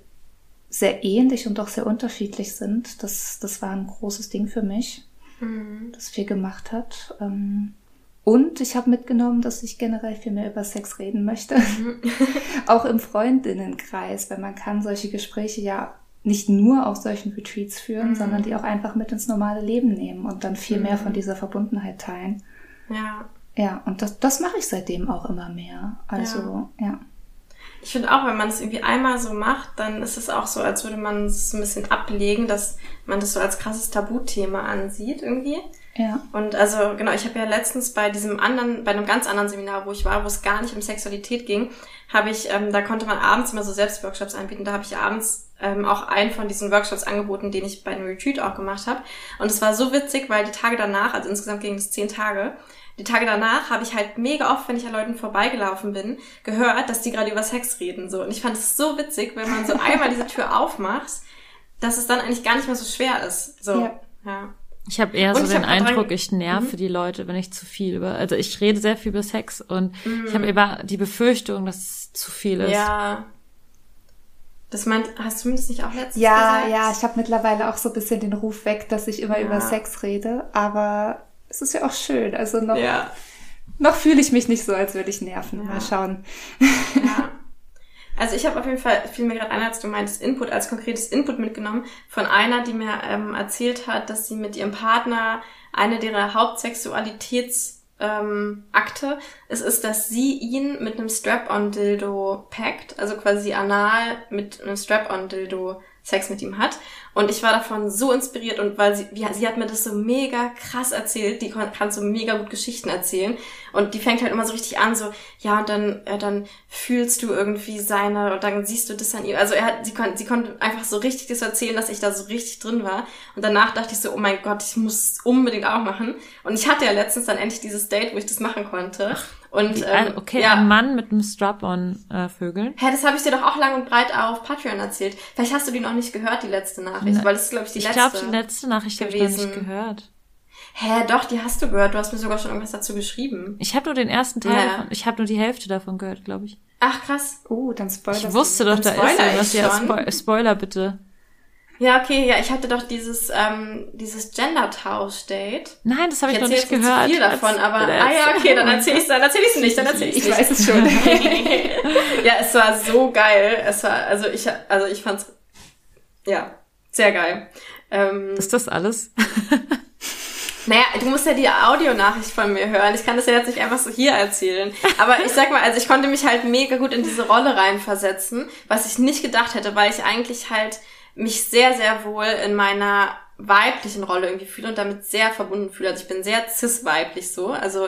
sehr ähnlich und doch sehr unterschiedlich sind, das, das war ein großes Ding für mich, das viel gemacht hat. Ähm, Und ich habe mitgenommen, dass ich generell viel mehr über Sex reden möchte. Auch im Freundinnenkreis, weil man kann solche Gespräche ja nicht nur auf solchen Retreats führen, sondern die auch einfach mit ins normale Leben nehmen und dann viel mehr von dieser Verbundenheit teilen. Ja. Ja, und das, das mache ich seitdem auch immer mehr. Also, ja. Ich finde auch, wenn man es irgendwie einmal so macht, dann ist es auch so, als würde man es ein bisschen ablegen, dass man das so als krasses Tabuthema ansieht irgendwie. Ja. Und also, genau, ich habe ja letztens bei diesem anderen, bei einem ganz anderen Seminar, wo ich war, wo es gar nicht um Sexualität ging, habe ich, ähm, da konnte man abends immer so Selbstworkshops anbieten. Da habe ich abends ähm, auch einen von diesen Workshops angeboten, den ich bei einem Retreat auch gemacht habe. Und es war so witzig, weil die Tage danach, also insgesamt ging es zehn Tage, die Tage danach habe ich halt mega oft, wenn ich an Leuten vorbeigelaufen bin, gehört, dass die gerade über Sex reden. So. Und ich fand es so witzig, wenn man so einmal diese Tür aufmacht, dass es dann eigentlich gar nicht mehr so schwer ist. So. Ja. ja. Ich habe eher Und so den Eindruck, ich nerve die Leute, wenn ich zu viel über. Also ich rede sehr viel über Sex und ich habe immer die Befürchtung, dass es zu viel ist. Ja. Das meint, hast du mir das nicht auch letztens Ja, gesagt? ja, ich habe mittlerweile auch so ein bisschen den Ruf weg, dass ich immer Ja. über Sex rede, aber es ist ja auch schön. Also noch, Ja, noch fühle ich mich nicht so, als würde ich nerven. Ja. Mal schauen. ja. Also ich habe auf jeden Fall, fiel mir gerade ein, als du meintest, Input als konkretes Input mitgenommen von einer, die mir ähm, erzählt hat, dass sie mit ihrem Partner eine ihrer Hauptsexualitäts ähm, Akte. Es ist, dass sie ihn mit einem Strap-on-Dildo packt, also quasi anal mit einem Strap-on-Dildo Sex mit ihm hat. Und ich war davon so inspiriert und weil sie, wie, sie hat mir das so mega krass erzählt, die kann, kann so mega gut Geschichten erzählen. Und die fängt halt immer so richtig an, so, ja, und dann, äh, dann fühlst du irgendwie seine, und dann siehst du das an ihm. Also er hat, sie konnte, sie konnte einfach so richtig das erzählen, dass ich da so richtig drin war. Und danach dachte ich so, oh mein Gott, ich muss unbedingt auch machen. Und ich hatte ja letztens dann endlich dieses Date, wo ich das machen konnte. Und, ähm, äh, okay, ja. ein Mann mit einem Strap-on äh, Vögeln. Hä, das habe ich dir doch auch lang und breit auf Patreon erzählt. Vielleicht hast du die noch nicht gehört, die letzte Nachricht, Ne, weil das ist, glaube ich, die ich letzte. glaube, die letzte Nachricht habe ich noch nicht gehört. Hä, doch, die hast du gehört. Du hast mir sogar schon irgendwas dazu geschrieben. Ich habe nur den ersten Teil Ja. davon. Ich habe nur die Hälfte davon gehört, glaube ich. Ach, krass. Oh, dann spoilerst Ich wusste doch, da ist spoiler irgendwas. ich Ja, Spoiler bitte. Ja, okay, ja, ich hatte doch dieses, ähm, dieses Gender-Tausch-Date. Nein, das habe ich, Ich noch nicht gehört. nicht zu viel davon, aber ah ja, okay, dann erzähle ich es dann erzähl ich's nicht, dann erzähle ich Ich nicht. weiß es schon. ja, es war so geil. Es war, also ich, also ich fand's, ja, sehr geil. Ähm, Ist das alles? naja, du musst ja die Audionachricht von mir hören. Ich kann das ja jetzt nicht einfach so hier erzählen. Aber ich sag mal, also ich konnte mich halt mega gut in diese Rolle reinversetzen, was ich nicht gedacht hätte, weil ich eigentlich halt mich sehr, sehr wohl in meiner weiblichen Rolle irgendwie fühle und damit sehr verbunden fühle. Also ich bin sehr cis-weiblich so. Also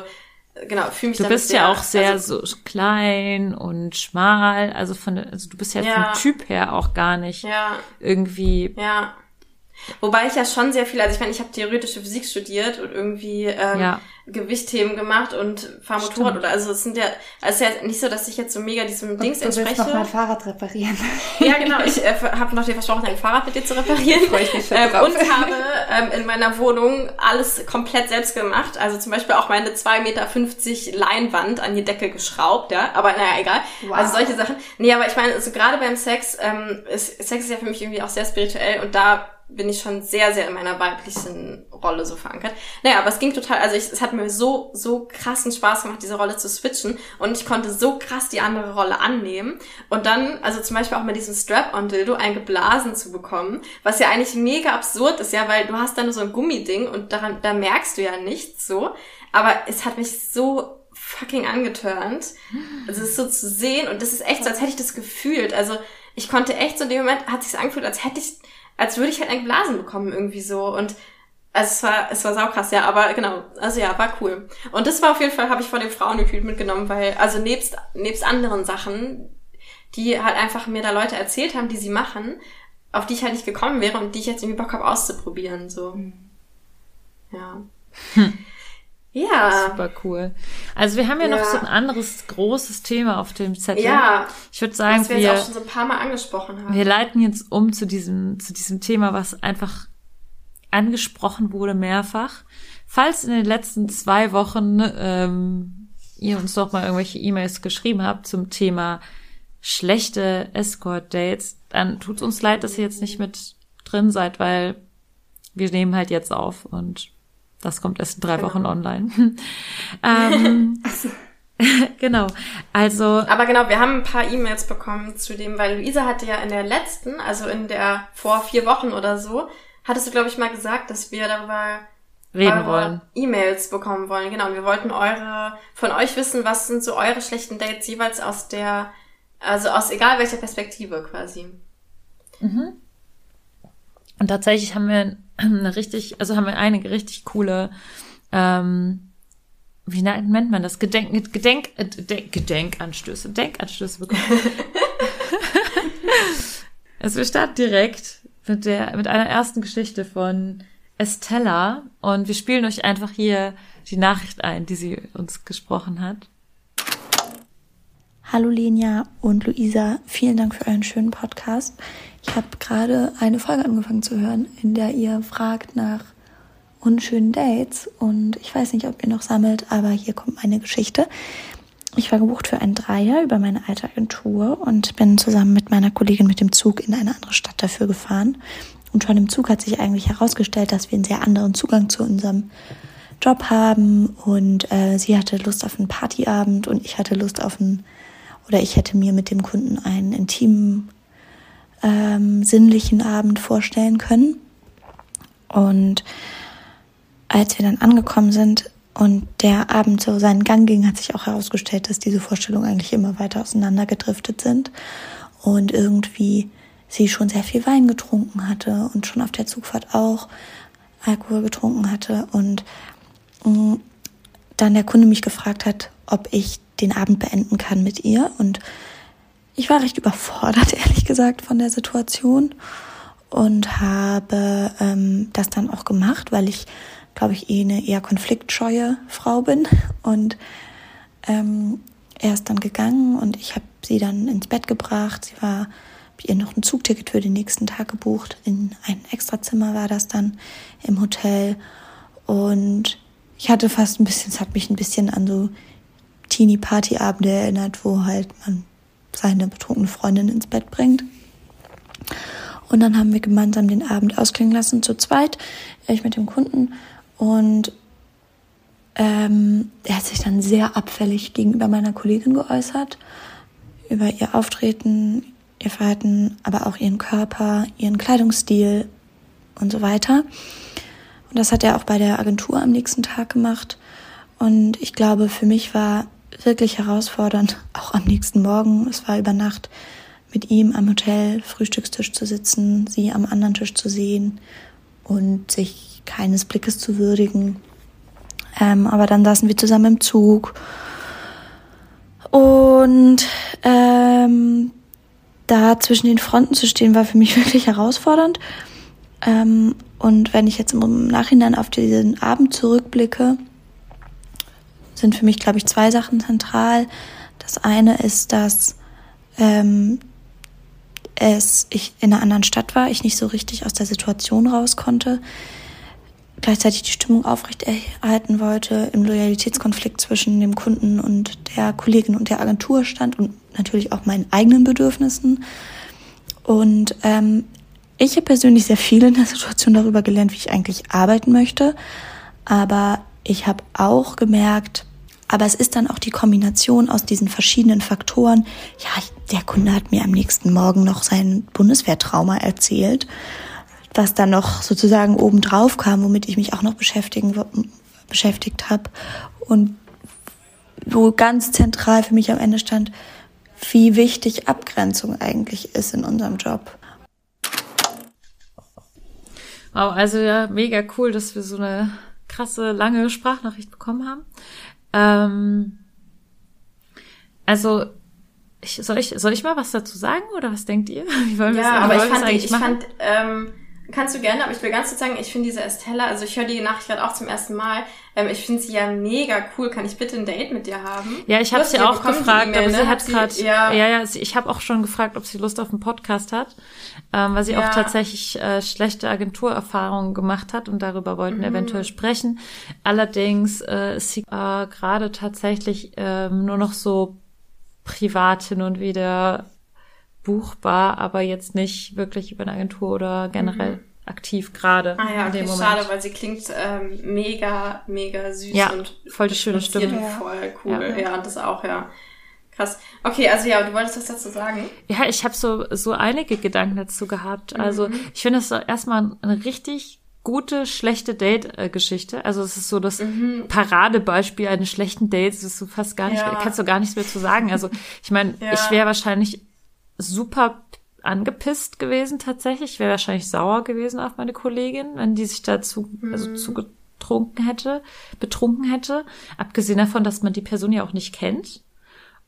äh, genau, fühle mich Du bist ja auch sehr also, so klein und schmal, also von also du bist ja, Ja. vom Typ her auch gar nicht Ja, irgendwie. ja. Wobei ich ja schon sehr viel, also ich meine, ich habe theoretische Physik studiert und irgendwie ähm, Ja. Gewichtheben gemacht und fahr Motorrad oder also es sind ja, also es ist ja nicht so, dass ich jetzt so mega diesem Dings du entspreche. noch mein Fahrrad reparieren. Ja, genau. Ich äh, habe noch dir versprochen, ein Fahrrad mit dir zu reparieren. Freue ich mich schon ähm, drauf. und habe ähm, in meiner Wohnung alles komplett selbst gemacht. Also zum Beispiel auch meine 2,50 Meter Leinwand an die Decke geschraubt, ja. Aber naja, egal. Wow. Also solche Sachen. Nee, aber ich meine, so gerade beim Sex, ähm, ist, Sex ist ja für mich irgendwie auch sehr spirituell und da bin ich schon sehr, sehr in meiner weiblichen Rolle so verankert. Naja, aber es ging total, also ich, es hat mir so, so krassen Spaß gemacht, diese Rolle zu switchen und ich konnte so krass die andere Rolle annehmen und dann, also zum Beispiel auch mit diesem Strap-on-Dildo eingeblasen zu bekommen, was ja eigentlich mega absurd ist, ja, weil du hast da nur so ein Gummiding und daran, da merkst du ja nichts so, aber es hat mich so fucking angetörnt. Also es ist so zu sehen und das ist echt so, als hätte ich das gefühlt. Also ich konnte echt so in dem Moment, hat sich angefühlt, als hätte ich, als würde ich halt ein Blasen bekommen irgendwie so und also es war, es war saukrass, ja, aber genau, also ja, war cool. Und das war auf jeden Fall, habe ich von dem Frauengefühl mitgenommen, weil, also nebst, nebst anderen Sachen, die halt einfach mir da Leute erzählt haben, die sie machen, auf die ich halt nicht gekommen wäre und die ich jetzt irgendwie Bock habe auszuprobieren, so. Ja. Ja. Super cool. Also wir haben ja, noch Ja. so ein anderes großes Thema auf dem Zettel. Ja, Ich würde sagen, was wir wir, jetzt auch schon so ein paar Mal angesprochen haben. wir leiten jetzt um zu diesem, zu diesem Thema, was einfach angesprochen wurde mehrfach. Falls in den letzten zwei Wochen ähm, ihr uns noch mal irgendwelche E-Mails geschrieben habt zum Thema schlechte Escort-Dates, dann tut's uns leid, dass ihr jetzt nicht mit drin seid, weil wir nehmen halt jetzt auf und das kommt erst in drei Genau. Wochen online. ähm, genau. Also Aber genau, wir haben ein paar E-Mails bekommen zu dem, weil Luisa hatte ja in der letzten, also in der vor vier Wochen oder so, hattest du, glaube ich, mal gesagt, dass wir darüber reden wollen. E-Mails bekommen wollen. Genau, und wir wollten eure, von euch wissen, was sind so eure schlechten Dates jeweils aus der, also aus egal welcher Perspektive quasi. Und tatsächlich haben wir eine richtig, also haben wir einige richtig coole, ähm, wie nennt man das? Gedenk, Gedenk, äh, Gedenk, Gedenkanstöße, Denkanstöße bekommen. also wir starten direkt mit der, mit einer ersten Geschichte von Estella und wir spielen euch einfach hier die Nachricht ein, die sie uns gesprochen hat. Hallo Lenia und Luisa, vielen Dank für euren schönen Podcast. Ich habe gerade eine Folge angefangen zu hören, in der ihr fragt nach unschönen Dates und ich weiß nicht, ob ihr noch sammelt, aber hier kommt meine Geschichte. Ich war gebucht für einen Dreier über meine alte Agentur und bin zusammen mit meiner Kollegin mit dem Zug in eine andere Stadt dafür gefahren. Und schon im Zug hat sich eigentlich herausgestellt, dass wir einen sehr anderen Zugang zu unserem Job haben und äh, sie hatte Lust auf einen Partyabend und ich hatte Lust auf einen oder ich hätte mir mit dem Kunden einen intimen, ähm, sinnlichen Abend vorstellen können. Und als wir dann angekommen sind und der Abend so seinen Gang ging, hat sich auch herausgestellt, dass diese Vorstellungen eigentlich immer weiter auseinandergedriftet sind und irgendwie sie schon sehr viel Wein getrunken hatte und schon auf der Zugfahrt auch Alkohol getrunken hatte und mh, dann der Kunde mich gefragt hat, ob ich den Abend beenden kann mit ihr. Und ich war recht überfordert, ehrlich gesagt, von der Situation und habe ähm, das dann auch gemacht, weil ich, glaube ich, eh eine eher konfliktscheue Frau bin. Und ähm, er ist dann gegangen und ich habe sie dann ins Bett gebracht. Sie war hab ihr noch ein Zugticket für den nächsten Tag gebucht. In ein Extrazimmer war das dann im Hotel. Und ich hatte fast ein bisschen, es hat mich ein bisschen an so Teenie-Party-Abende erinnert, wo halt man seine betrunkene Freundin ins Bett bringt. Und dann haben wir gemeinsam den Abend ausklingen lassen, zu zweit, ich mit dem Kunden. Und ähm, er hat sich dann sehr abfällig gegenüber meiner Kollegin geäußert, über ihr Auftreten, ihr Verhalten, aber auch ihren Körper, ihren Kleidungsstil und so weiter. Und das hat er auch bei der Agentur am nächsten Tag gemacht. Und ich glaube, für mich war wirklich herausfordernd, auch am nächsten Morgen, es war über Nacht, mit ihm am Hotel Frühstückstisch zu sitzen, sie am anderen Tisch zu sehen und sich keines Blickes zu würdigen. Ähm, aber dann saßen wir zusammen im Zug und ähm, da zwischen den Fronten zu stehen, war für mich wirklich herausfordernd. Ähm, und wenn ich jetzt im Nachhinein auf diesen Abend zurückblicke, sind für mich, glaube ich, zwei Sachen zentral. Das eine ist, dass ähm, es ich in einer anderen Stadt war, ich nicht so richtig aus der Situation raus konnte, gleichzeitig die Stimmung aufrechterhalten wollte, im Loyalitätskonflikt zwischen dem Kunden und der Kollegin und der Agentur stand und natürlich auch meinen eigenen Bedürfnissen. Und ähm, ich habe persönlich sehr viel in der Situation darüber gelernt, wie ich eigentlich arbeiten möchte. Aber ich habe auch gemerkt, aber es ist dann auch die Kombination aus diesen verschiedenen Faktoren. Ja, der Kunde hat mir am nächsten Morgen noch sein Bundeswehrtrauma erzählt was dann noch sozusagen obendrauf kam, womit ich mich auch noch beschäftigen, beschäftigt habe und wo ganz zentral für mich am Ende stand, wie wichtig Abgrenzung eigentlich ist in unserem Job. Wow, also ja, mega cool, dass wir so eine krasse, lange Sprachnachricht bekommen haben. Ähm, also, ich, soll, ich, soll ich mal was dazu sagen oder was denkt ihr? Wie wollen ja, aber ich fand, ich fand ähm, Kannst du gerne, aber ich will ganz kurz sagen, ich finde diese Estella, also ich höre die Nachricht gerade auch zum ersten Mal. Ähm, ich finde sie ja mega cool. Kann ich bitte ein Date mit dir haben? Ja, ich habe sie auch gefragt, aber ne? sie hat gerade, ja, ja, ja, ich habe auch schon gefragt, ob sie Lust auf einen Podcast hat, ähm, weil sie ja. auch tatsächlich äh, schlechte Agenturerfahrungen gemacht hat und darüber wollten mhm. eventuell sprechen. Allerdings äh, ist sie äh, gerade tatsächlich ähm, nur noch so privat hin und wieder buchbar, aber jetzt nicht wirklich über eine Agentur oder generell. Mhm aktiv gerade ah, ja, in dem okay, Moment. Schade, weil sie klingt ähm, mega, mega süß ja, und voll die schöne Stimme. Ja. Voll cool. Ja. ja, das auch, ja. Krass. Okay, also ja, du wolltest was dazu sagen? Ja, ich habe so so einige Gedanken dazu gehabt. Also mhm. ich finde es so erstmal eine richtig gute, schlechte Date-Geschichte. Also es ist so das mhm. Paradebeispiel eines schlechten Dates. Das ist so fast gar nicht, ja. kannst du gar nichts mehr zu sagen. Also ich meine, ja. ich wäre wahrscheinlich super angepisst gewesen tatsächlich. Ich wäre wahrscheinlich sauer gewesen auf meine Kollegin, wenn die sich dazu mhm. also zugetrunken hätte, betrunken hätte. Abgesehen davon, dass man die Person ja auch nicht kennt.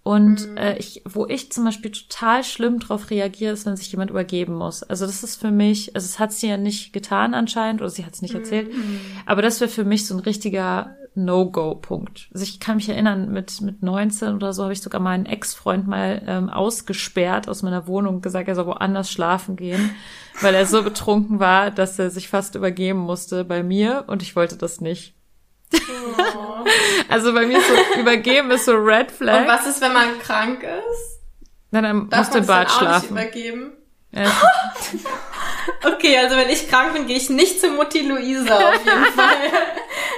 Und mhm. äh, ich, wo ich zum Beispiel total schlimm drauf reagiere, ist, wenn sich jemand übergeben muss. Also das ist für mich, also es hat sie ja nicht getan anscheinend, oder sie hat es nicht erzählt, mhm. aber das wäre für mich so ein richtiger No-Go-Punkt. Also ich kann mich erinnern, mit, mit 19 oder so habe ich sogar meinen Ex-Freund mal ähm, ausgesperrt aus meiner Wohnung und gesagt, er soll woanders schlafen gehen, weil er so betrunken war, dass er sich fast übergeben musste bei mir und ich wollte das nicht. Oh. also bei mir ist so, übergeben ist so Red Flag. Und was ist, wenn man krank ist? Dann, dann Darf musst du im Bad schlafen. übergeben? Ja. okay, also wenn ich krank bin, gehe ich nicht zu Mutti Luisa auf jeden Fall.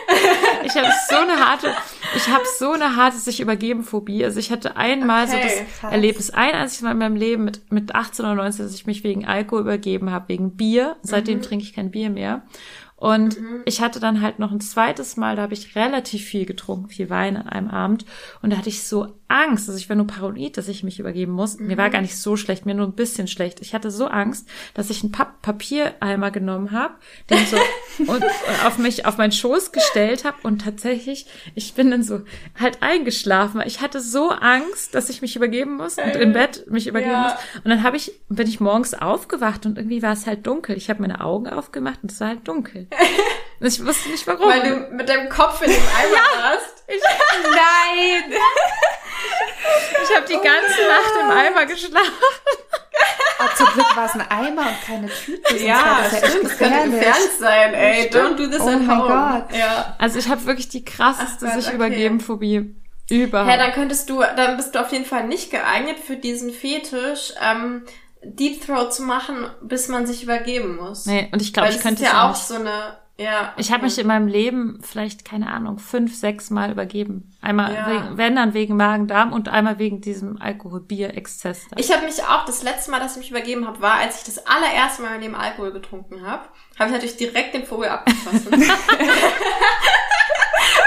ich habe so eine harte, ich habe so eine harte sich übergeben Phobie. Also ich hatte einmal okay, so das krass. Erlebnis, ein einziges Mal in meinem Leben mit mit 18 oder 19, dass ich mich wegen Alkohol übergeben habe, wegen Bier. Seitdem mhm. trinke ich kein Bier mehr. Und mhm. ich hatte dann halt noch ein zweites Mal, da habe ich relativ viel getrunken, viel Wein an einem Abend. Und da hatte ich so Angst, also ich war nur paranoid, dass ich mich übergeben muss. Mhm. Mir war mhm. gar nicht so schlecht, mir nur ein bisschen schlecht. Ich hatte so Angst, dass ich einen pa Papiereimer genommen habe, den so und auf mich, auf meinen Schoß gestellt habe und tatsächlich, ich bin dann so halt eingeschlafen, ich hatte so Angst, dass ich mich übergeben muss und im Bett mich übergeben ja. muss. Und dann habe ich, bin ich morgens aufgewacht und irgendwie war es halt dunkel. Ich habe meine Augen aufgemacht und es war halt dunkel. Ich wusste nicht warum. Weil du mit deinem Kopf in dem Eimer ja. warst. Ich, nein! Ich habe die oh ganze oh Nacht im Eimer geschlafen. Oh, zum Glück war es ein Eimer und keine Tüte. Ja, das, ja stimmt, das könnte gefährlich sein, ey. Don't do this oh at home. Gott. Ja. Also ich habe wirklich die krasseste Ach, sich okay. übergeben Phobie. Überhaupt. Ja, dann könntest du, dann bist du auf jeden Fall nicht geeignet für diesen Fetisch, ähm, Deep Throat zu machen, bis man sich übergeben muss. Nee, und ich glaube, Weil ich das könnte ist es ja auch auch nicht. so eine, ja. Ich habe mich in meinem Leben vielleicht, keine Ahnung, fünf, sechs Mal übergeben. Einmal, Ja. wegen, wenn dann wegen Magen-Darm und einmal wegen diesem Alkohol-Bier-Exzess. Ich habe mich auch, das letzte Mal, dass ich mich übergeben habe, war, als ich das allererste Mal in dem Alkohol getrunken habe, habe ich natürlich direkt den Vogel abgeschossen.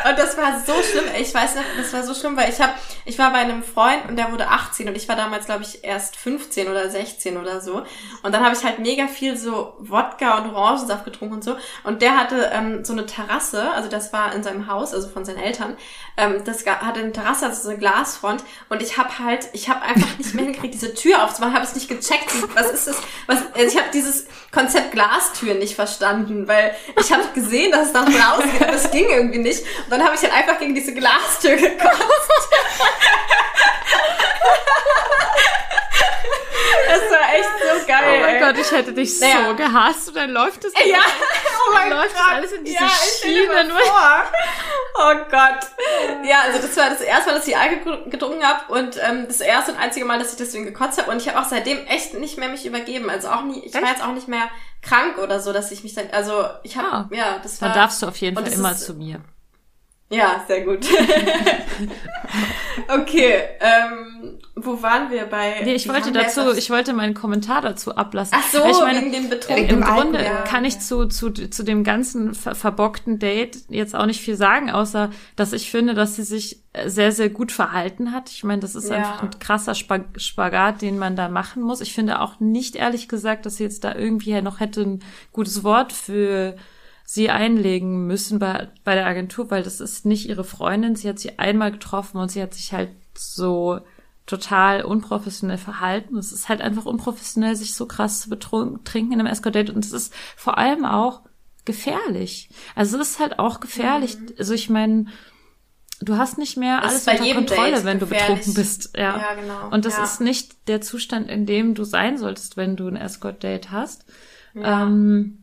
und das war so schlimm. Ich weiß noch, das war so schlimm, weil ich habe, ich war bei einem Freund und der wurde 18 und ich war damals, glaube ich, erst 15 oder 16 oder so. Und dann habe ich halt mega viel so Wodka und Orangensaft getrunken und so. Und der hatte ähm, so eine Terrasse, also das war in seinem Haus, also von seinen Eltern. Ähm, das hatte eine Terrasse, also so eine Glasfront. Und ich habe halt, ich habe einfach nicht mehr hingekriegt, diese Tür aufzumachen, habe es nicht gecheckt. Was ist das? Was, also ich habe dieses Konzept Glastüren nicht verstanden, weil ich habe gesehen, dass es da rausgeht, aber es ging irgendwie nicht. Und dann habe ich halt einfach gegen diese Glastür gekotzt. Das war echt so geil. Oh mein ey. Gott, ich hätte dich Naja. so gehasst und dann läuft es. Ja, oh mein läuft Gott. alles in diese ja, Schienen. vor. Oh Gott. Ja, also das war das erste Mal, dass ich Alkohol getrunken habe und ähm, das erste und einzige Mal, dass ich deswegen gekotzt habe. Und ich habe auch seitdem echt nicht mehr mich übergeben. Also auch nie, ich war Echt? jetzt auch nicht mehr krank oder so, dass ich mich dann, also ich habe, Ah. ja, das war. Dann darfst du auf jeden Fall immer ist- zu mir. Ja, sehr gut. okay, ähm, wo waren wir bei? Nee, ich wollte dazu, ich wollte meinen Kommentar dazu ablassen. Ach so, ich meine, wegen dem Im dem Grunde ja. kann ich zu, zu, zu dem ganzen ver verbockten Date jetzt auch nicht viel sagen, außer dass ich finde, dass sie sich sehr, sehr gut verhalten hat. Ich meine, das ist Ja. einfach ein krasser Spag Spagat, den man da machen muss. Ich finde auch nicht ehrlich gesagt, dass sie jetzt da irgendwie noch hätte ein gutes Wort für sie einlegen müssen bei, bei der Agentur, weil das ist nicht ihre Freundin. Sie hat sie einmal getroffen und sie hat sich halt so total unprofessionell verhalten. Es ist halt einfach unprofessionell, sich so krass zu betrinken in einem Escort-Date. Und es ist vor allem auch gefährlich. Also es ist halt auch gefährlich. Also ich meine, du hast nicht mehr Es alles bei unter Kontrolle, Date wenn du betrunken bist. Ja, Ja, genau. Und das Ja. ist nicht der Zustand, in dem du sein solltest, wenn du ein Escort-Date hast. Ja. Ähm,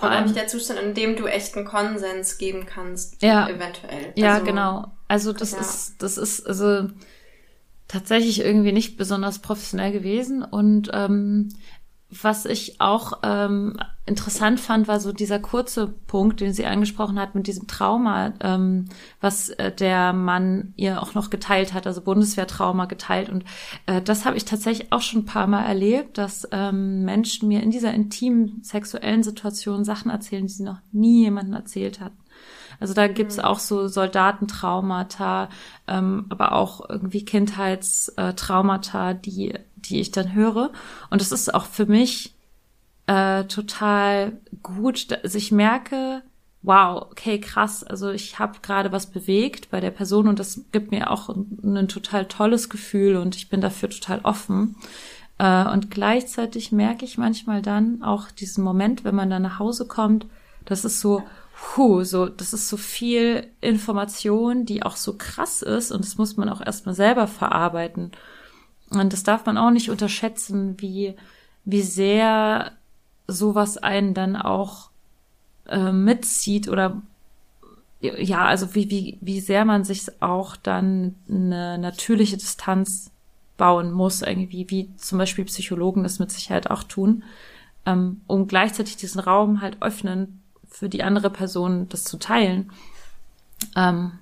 vor allem allem nicht der Zustand, in dem du echten Konsens geben kannst, Ja. eventuell. Ja, Also, genau. Also das ja. ist, das ist also tatsächlich irgendwie nicht besonders professionell gewesen. Und ähm, was ich auch ähm, interessant fand, war so dieser kurze Punkt, den sie angesprochen hat mit diesem Trauma, ähm, was äh, der Mann ihr auch noch geteilt hat, also Bundeswehrtrauma geteilt. Und äh, das habe ich tatsächlich auch schon ein paar Mal erlebt, dass ähm, Menschen mir in dieser intimen sexuellen Situation Sachen erzählen, die sie noch nie jemandem erzählt hatten. Also da gibt's auch so Soldatentraumata, ähm, aber auch irgendwie Kindheitstraumata, die, die ich dann höre. Und es ist auch für mich äh, total gut. Also ich merke, wow, okay, krass. Also ich habe gerade was bewegt bei der Person und das gibt mir auch ein, ein total tolles Gefühl und ich bin dafür total offen. Äh, und gleichzeitig merke ich manchmal dann auch diesen Moment, wenn man dann nach Hause kommt, das ist so, puh, so, das ist so viel Information, die auch so krass ist und das muss man auch erstmal selber verarbeiten. Und das darf man auch nicht unterschätzen, wie, wie sehr sowas einen dann auch äh, mitzieht oder ja, also wie, wie, wie sehr man sich auch dann eine natürliche Distanz bauen muss, irgendwie, wie zum Beispiel Psychologen das mit Sicherheit auch tun, ähm, um gleichzeitig diesen Raum halt öffnen, für die andere Person das zu teilen. Ähm,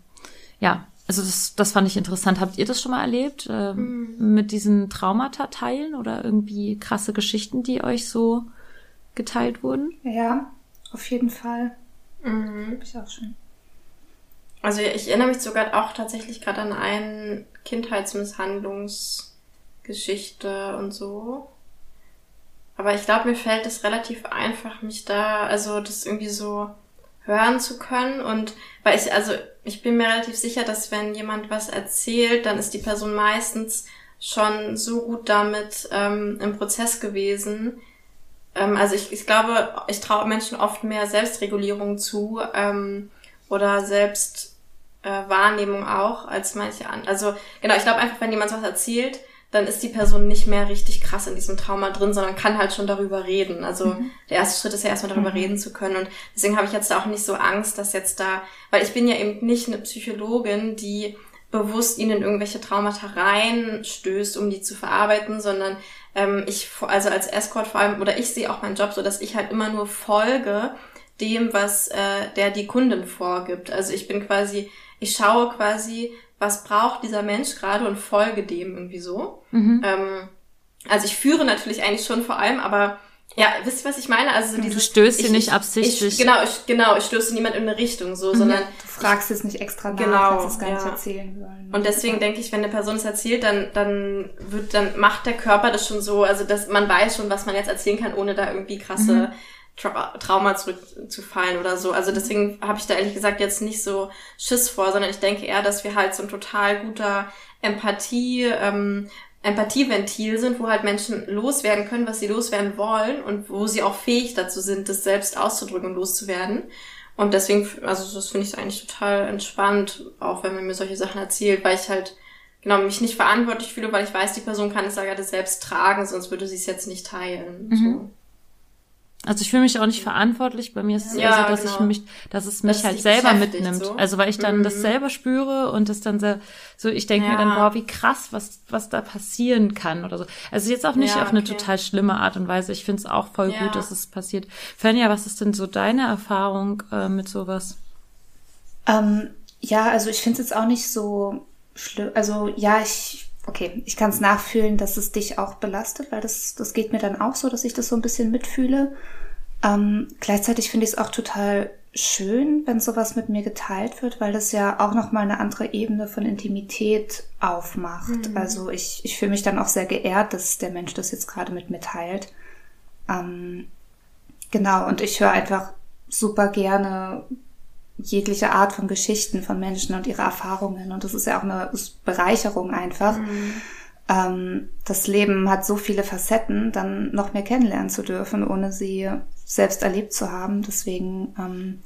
ja, also das, das fand ich interessant. Habt ihr das schon mal erlebt ähm, mit diesen Traumata teilen oder irgendwie krasse Geschichten, die euch so geteilt wurden? Ja, auf jeden Fall. Mhm. Hab ich auch schon. Also ich erinnere mich sogar auch tatsächlich gerade an eine Kindheitsmisshandlungsgeschichte und so. Aber ich glaube, mir fällt es relativ einfach, mich da, also das irgendwie so hören zu können. Und weil ich, also ich bin mir relativ sicher, dass wenn jemand was erzählt, dann ist die Person meistens schon so gut damit ähm, im Prozess gewesen. Ähm, also ich, ich glaube, ich traue Menschen oft mehr Selbstregulierung zu ähm, oder Selbstwahrnehmung äh, auch als manche an. Also genau, ich glaube einfach, wenn jemand was erzählt, dann ist die Person nicht mehr richtig krass in diesem Trauma drin, sondern kann halt schon darüber reden. Also der erste Schritt ist ja erstmal darüber reden zu können. Und deswegen habe ich jetzt da auch nicht so Angst, dass jetzt da, weil ich bin ja eben nicht eine Psychologin, die bewusst ihnen in irgendwelche Traumata reinstößt, um die zu verarbeiten, sondern ähm, ich, also als Escort vor allem, oder ich sehe auch meinen Job so, dass ich halt immer nur folge dem, was äh, der die Kundin vorgibt. Also ich bin quasi, ich schaue quasi, was braucht dieser Mensch gerade und folge dem irgendwie so. Mhm. Ähm, also ich führe natürlich eigentlich schon vor allem, aber ja, wisst ihr, was ich meine? Also so Du dieses, stößt ich, sie nicht ich, absichtlich. Ich, genau, ich, genau, ich stöße niemand in eine Richtung so, sondern Du fragst jetzt nicht extra nach, Genau, kannst es gar nicht ja. erzählen wollen. Und deswegen denke ich, wenn eine Person es erzählt, dann, dann wird, dann macht der Körper das schon so, also dass man weiß schon, was man jetzt erzählen kann, ohne da irgendwie krasse Tra Trauma zurückzufallen oder so. Also deswegen habe ich da ehrlich gesagt jetzt nicht so Schiss vor, sondern ich denke eher, dass wir halt so ein total guter Empathie, ähm, Empathieventil sind, wo halt Menschen loswerden können, was sie loswerden wollen und wo sie auch fähig dazu sind, das selbst auszudrücken und loszuwerden. Und deswegen, also das finde ich eigentlich total entspannt, auch wenn man mir solche Sachen erzählt, weil ich halt genau mich nicht verantwortlich fühle, weil ich weiß, die Person kann es ja gerade selbst tragen, sonst würde sie es jetzt nicht teilen. So. Also ich fühle mich auch nicht verantwortlich. Bei mir ist es eher Ja, so, dass genau. ich mich, dass es Dass mich es halt selber mitnimmt. so. Also weil ich dann Mhm. das selber spüre und das dann so, so ich denke mir Ja. dann, boah, wie krass, was, was da passieren kann oder so. Also jetzt auch nicht Ja, auf eine okay. total schlimme Art und Weise. Ich finde es auch voll Ja. gut, dass es passiert. Fenja, was ist denn so deine Erfahrung äh, mit sowas? Ähm, ja, also ich finde es jetzt auch nicht so schlimm. Also ja, ich, okay, ich kann es nachfühlen, dass es dich auch belastet, weil das, das geht mir dann auch so, dass ich das so ein bisschen mitfühle. Ähm, gleichzeitig finde ich es auch total schön, wenn sowas mit mir geteilt wird, weil das ja auch nochmal eine andere Ebene von Intimität aufmacht. Also ich, ich fühle mich dann auch sehr geehrt, dass der Mensch das jetzt gerade mit mir teilt. Ähm, genau, und ich höre einfach super gerne jegliche Art von Geschichten von Menschen und ihre Erfahrungen. Und das ist ja auch eine Bereicherung einfach. Ähm, das Leben hat so viele Facetten, dann noch mehr kennenlernen zu dürfen, ohne sie selbst erlebt zu haben. Deswegen, ähm,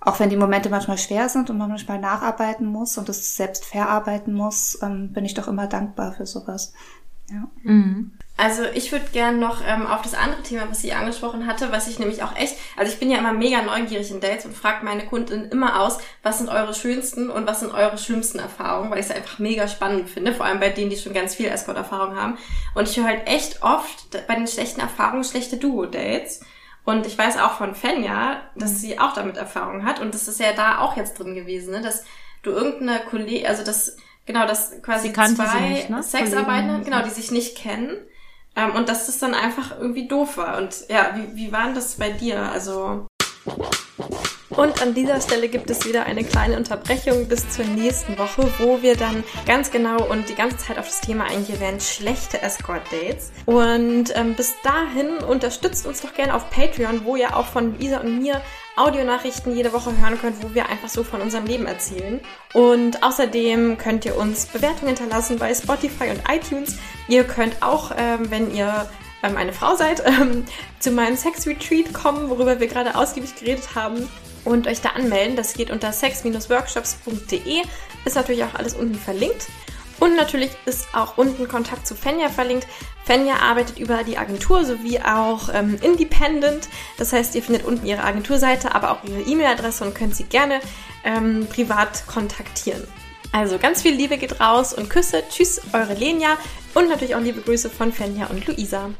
auch wenn die Momente manchmal schwer sind und man manchmal nacharbeiten muss und es selbst verarbeiten muss, ähm, bin ich doch immer dankbar für sowas. Ja. Also ich würde gern noch ähm, auf das andere Thema, was sie angesprochen hatte, was ich nämlich auch echt, also ich bin ja immer mega neugierig in Dates und frage meine Kunden immer aus, was sind eure schönsten und was sind eure schlimmsten Erfahrungen, weil ich es einfach mega spannend finde, vor allem bei denen, die schon ganz viel Escort-Erfahrung haben. Und ich höre halt echt oft bei den schlechten Erfahrungen schlechte Duo-Dates. Und ich weiß auch von Fenja, dass sie auch damit Erfahrung hat. Und das ist ja da auch jetzt drin gewesen, ne? dass du irgendeine Kollegin, also das, genau, dass quasi zwei nicht, ne? Sexarbeiter, genau, die sich nicht kennen. Ähm, und dass das dann einfach irgendwie doof war. Und ja, wie, wie war das bei dir? Also. Und an dieser Stelle gibt es wieder eine kleine Unterbrechung bis zur nächsten Woche, wo wir dann ganz genau und die ganze Zeit auf das Thema eingehen werden, schlechte Escort-Dates. Und ähm, bis dahin unterstützt uns doch gerne auf Patreon, wo ihr auch von Isa und mir Audionachrichten jede Woche hören könnt, wo wir einfach so von unserem Leben erzählen. Und außerdem könnt ihr uns Bewertungen hinterlassen bei Spotify und iTunes. Ihr könnt auch, ähm, wenn ihr ähm, eine Frau seid, ähm, zu meinem Sex-Retreat kommen, worüber wir gerade ausgiebig geredet haben und euch da anmelden. Das geht unter sex-workshops.de. Ist natürlich auch alles unten verlinkt. Und natürlich ist auch unten Kontakt zu Fenja verlinkt. Fenja arbeitet über die Agentur sowie auch ähm, independent. Das heißt, ihr findet unten ihre Agenturseite, aber auch ihre E-Mail-Adresse und könnt sie gerne ähm, privat kontaktieren. Also ganz viel Liebe geht raus und Küsse. Tschüss, eure Lenia und natürlich auch liebe Grüße von Fenja und Luisa.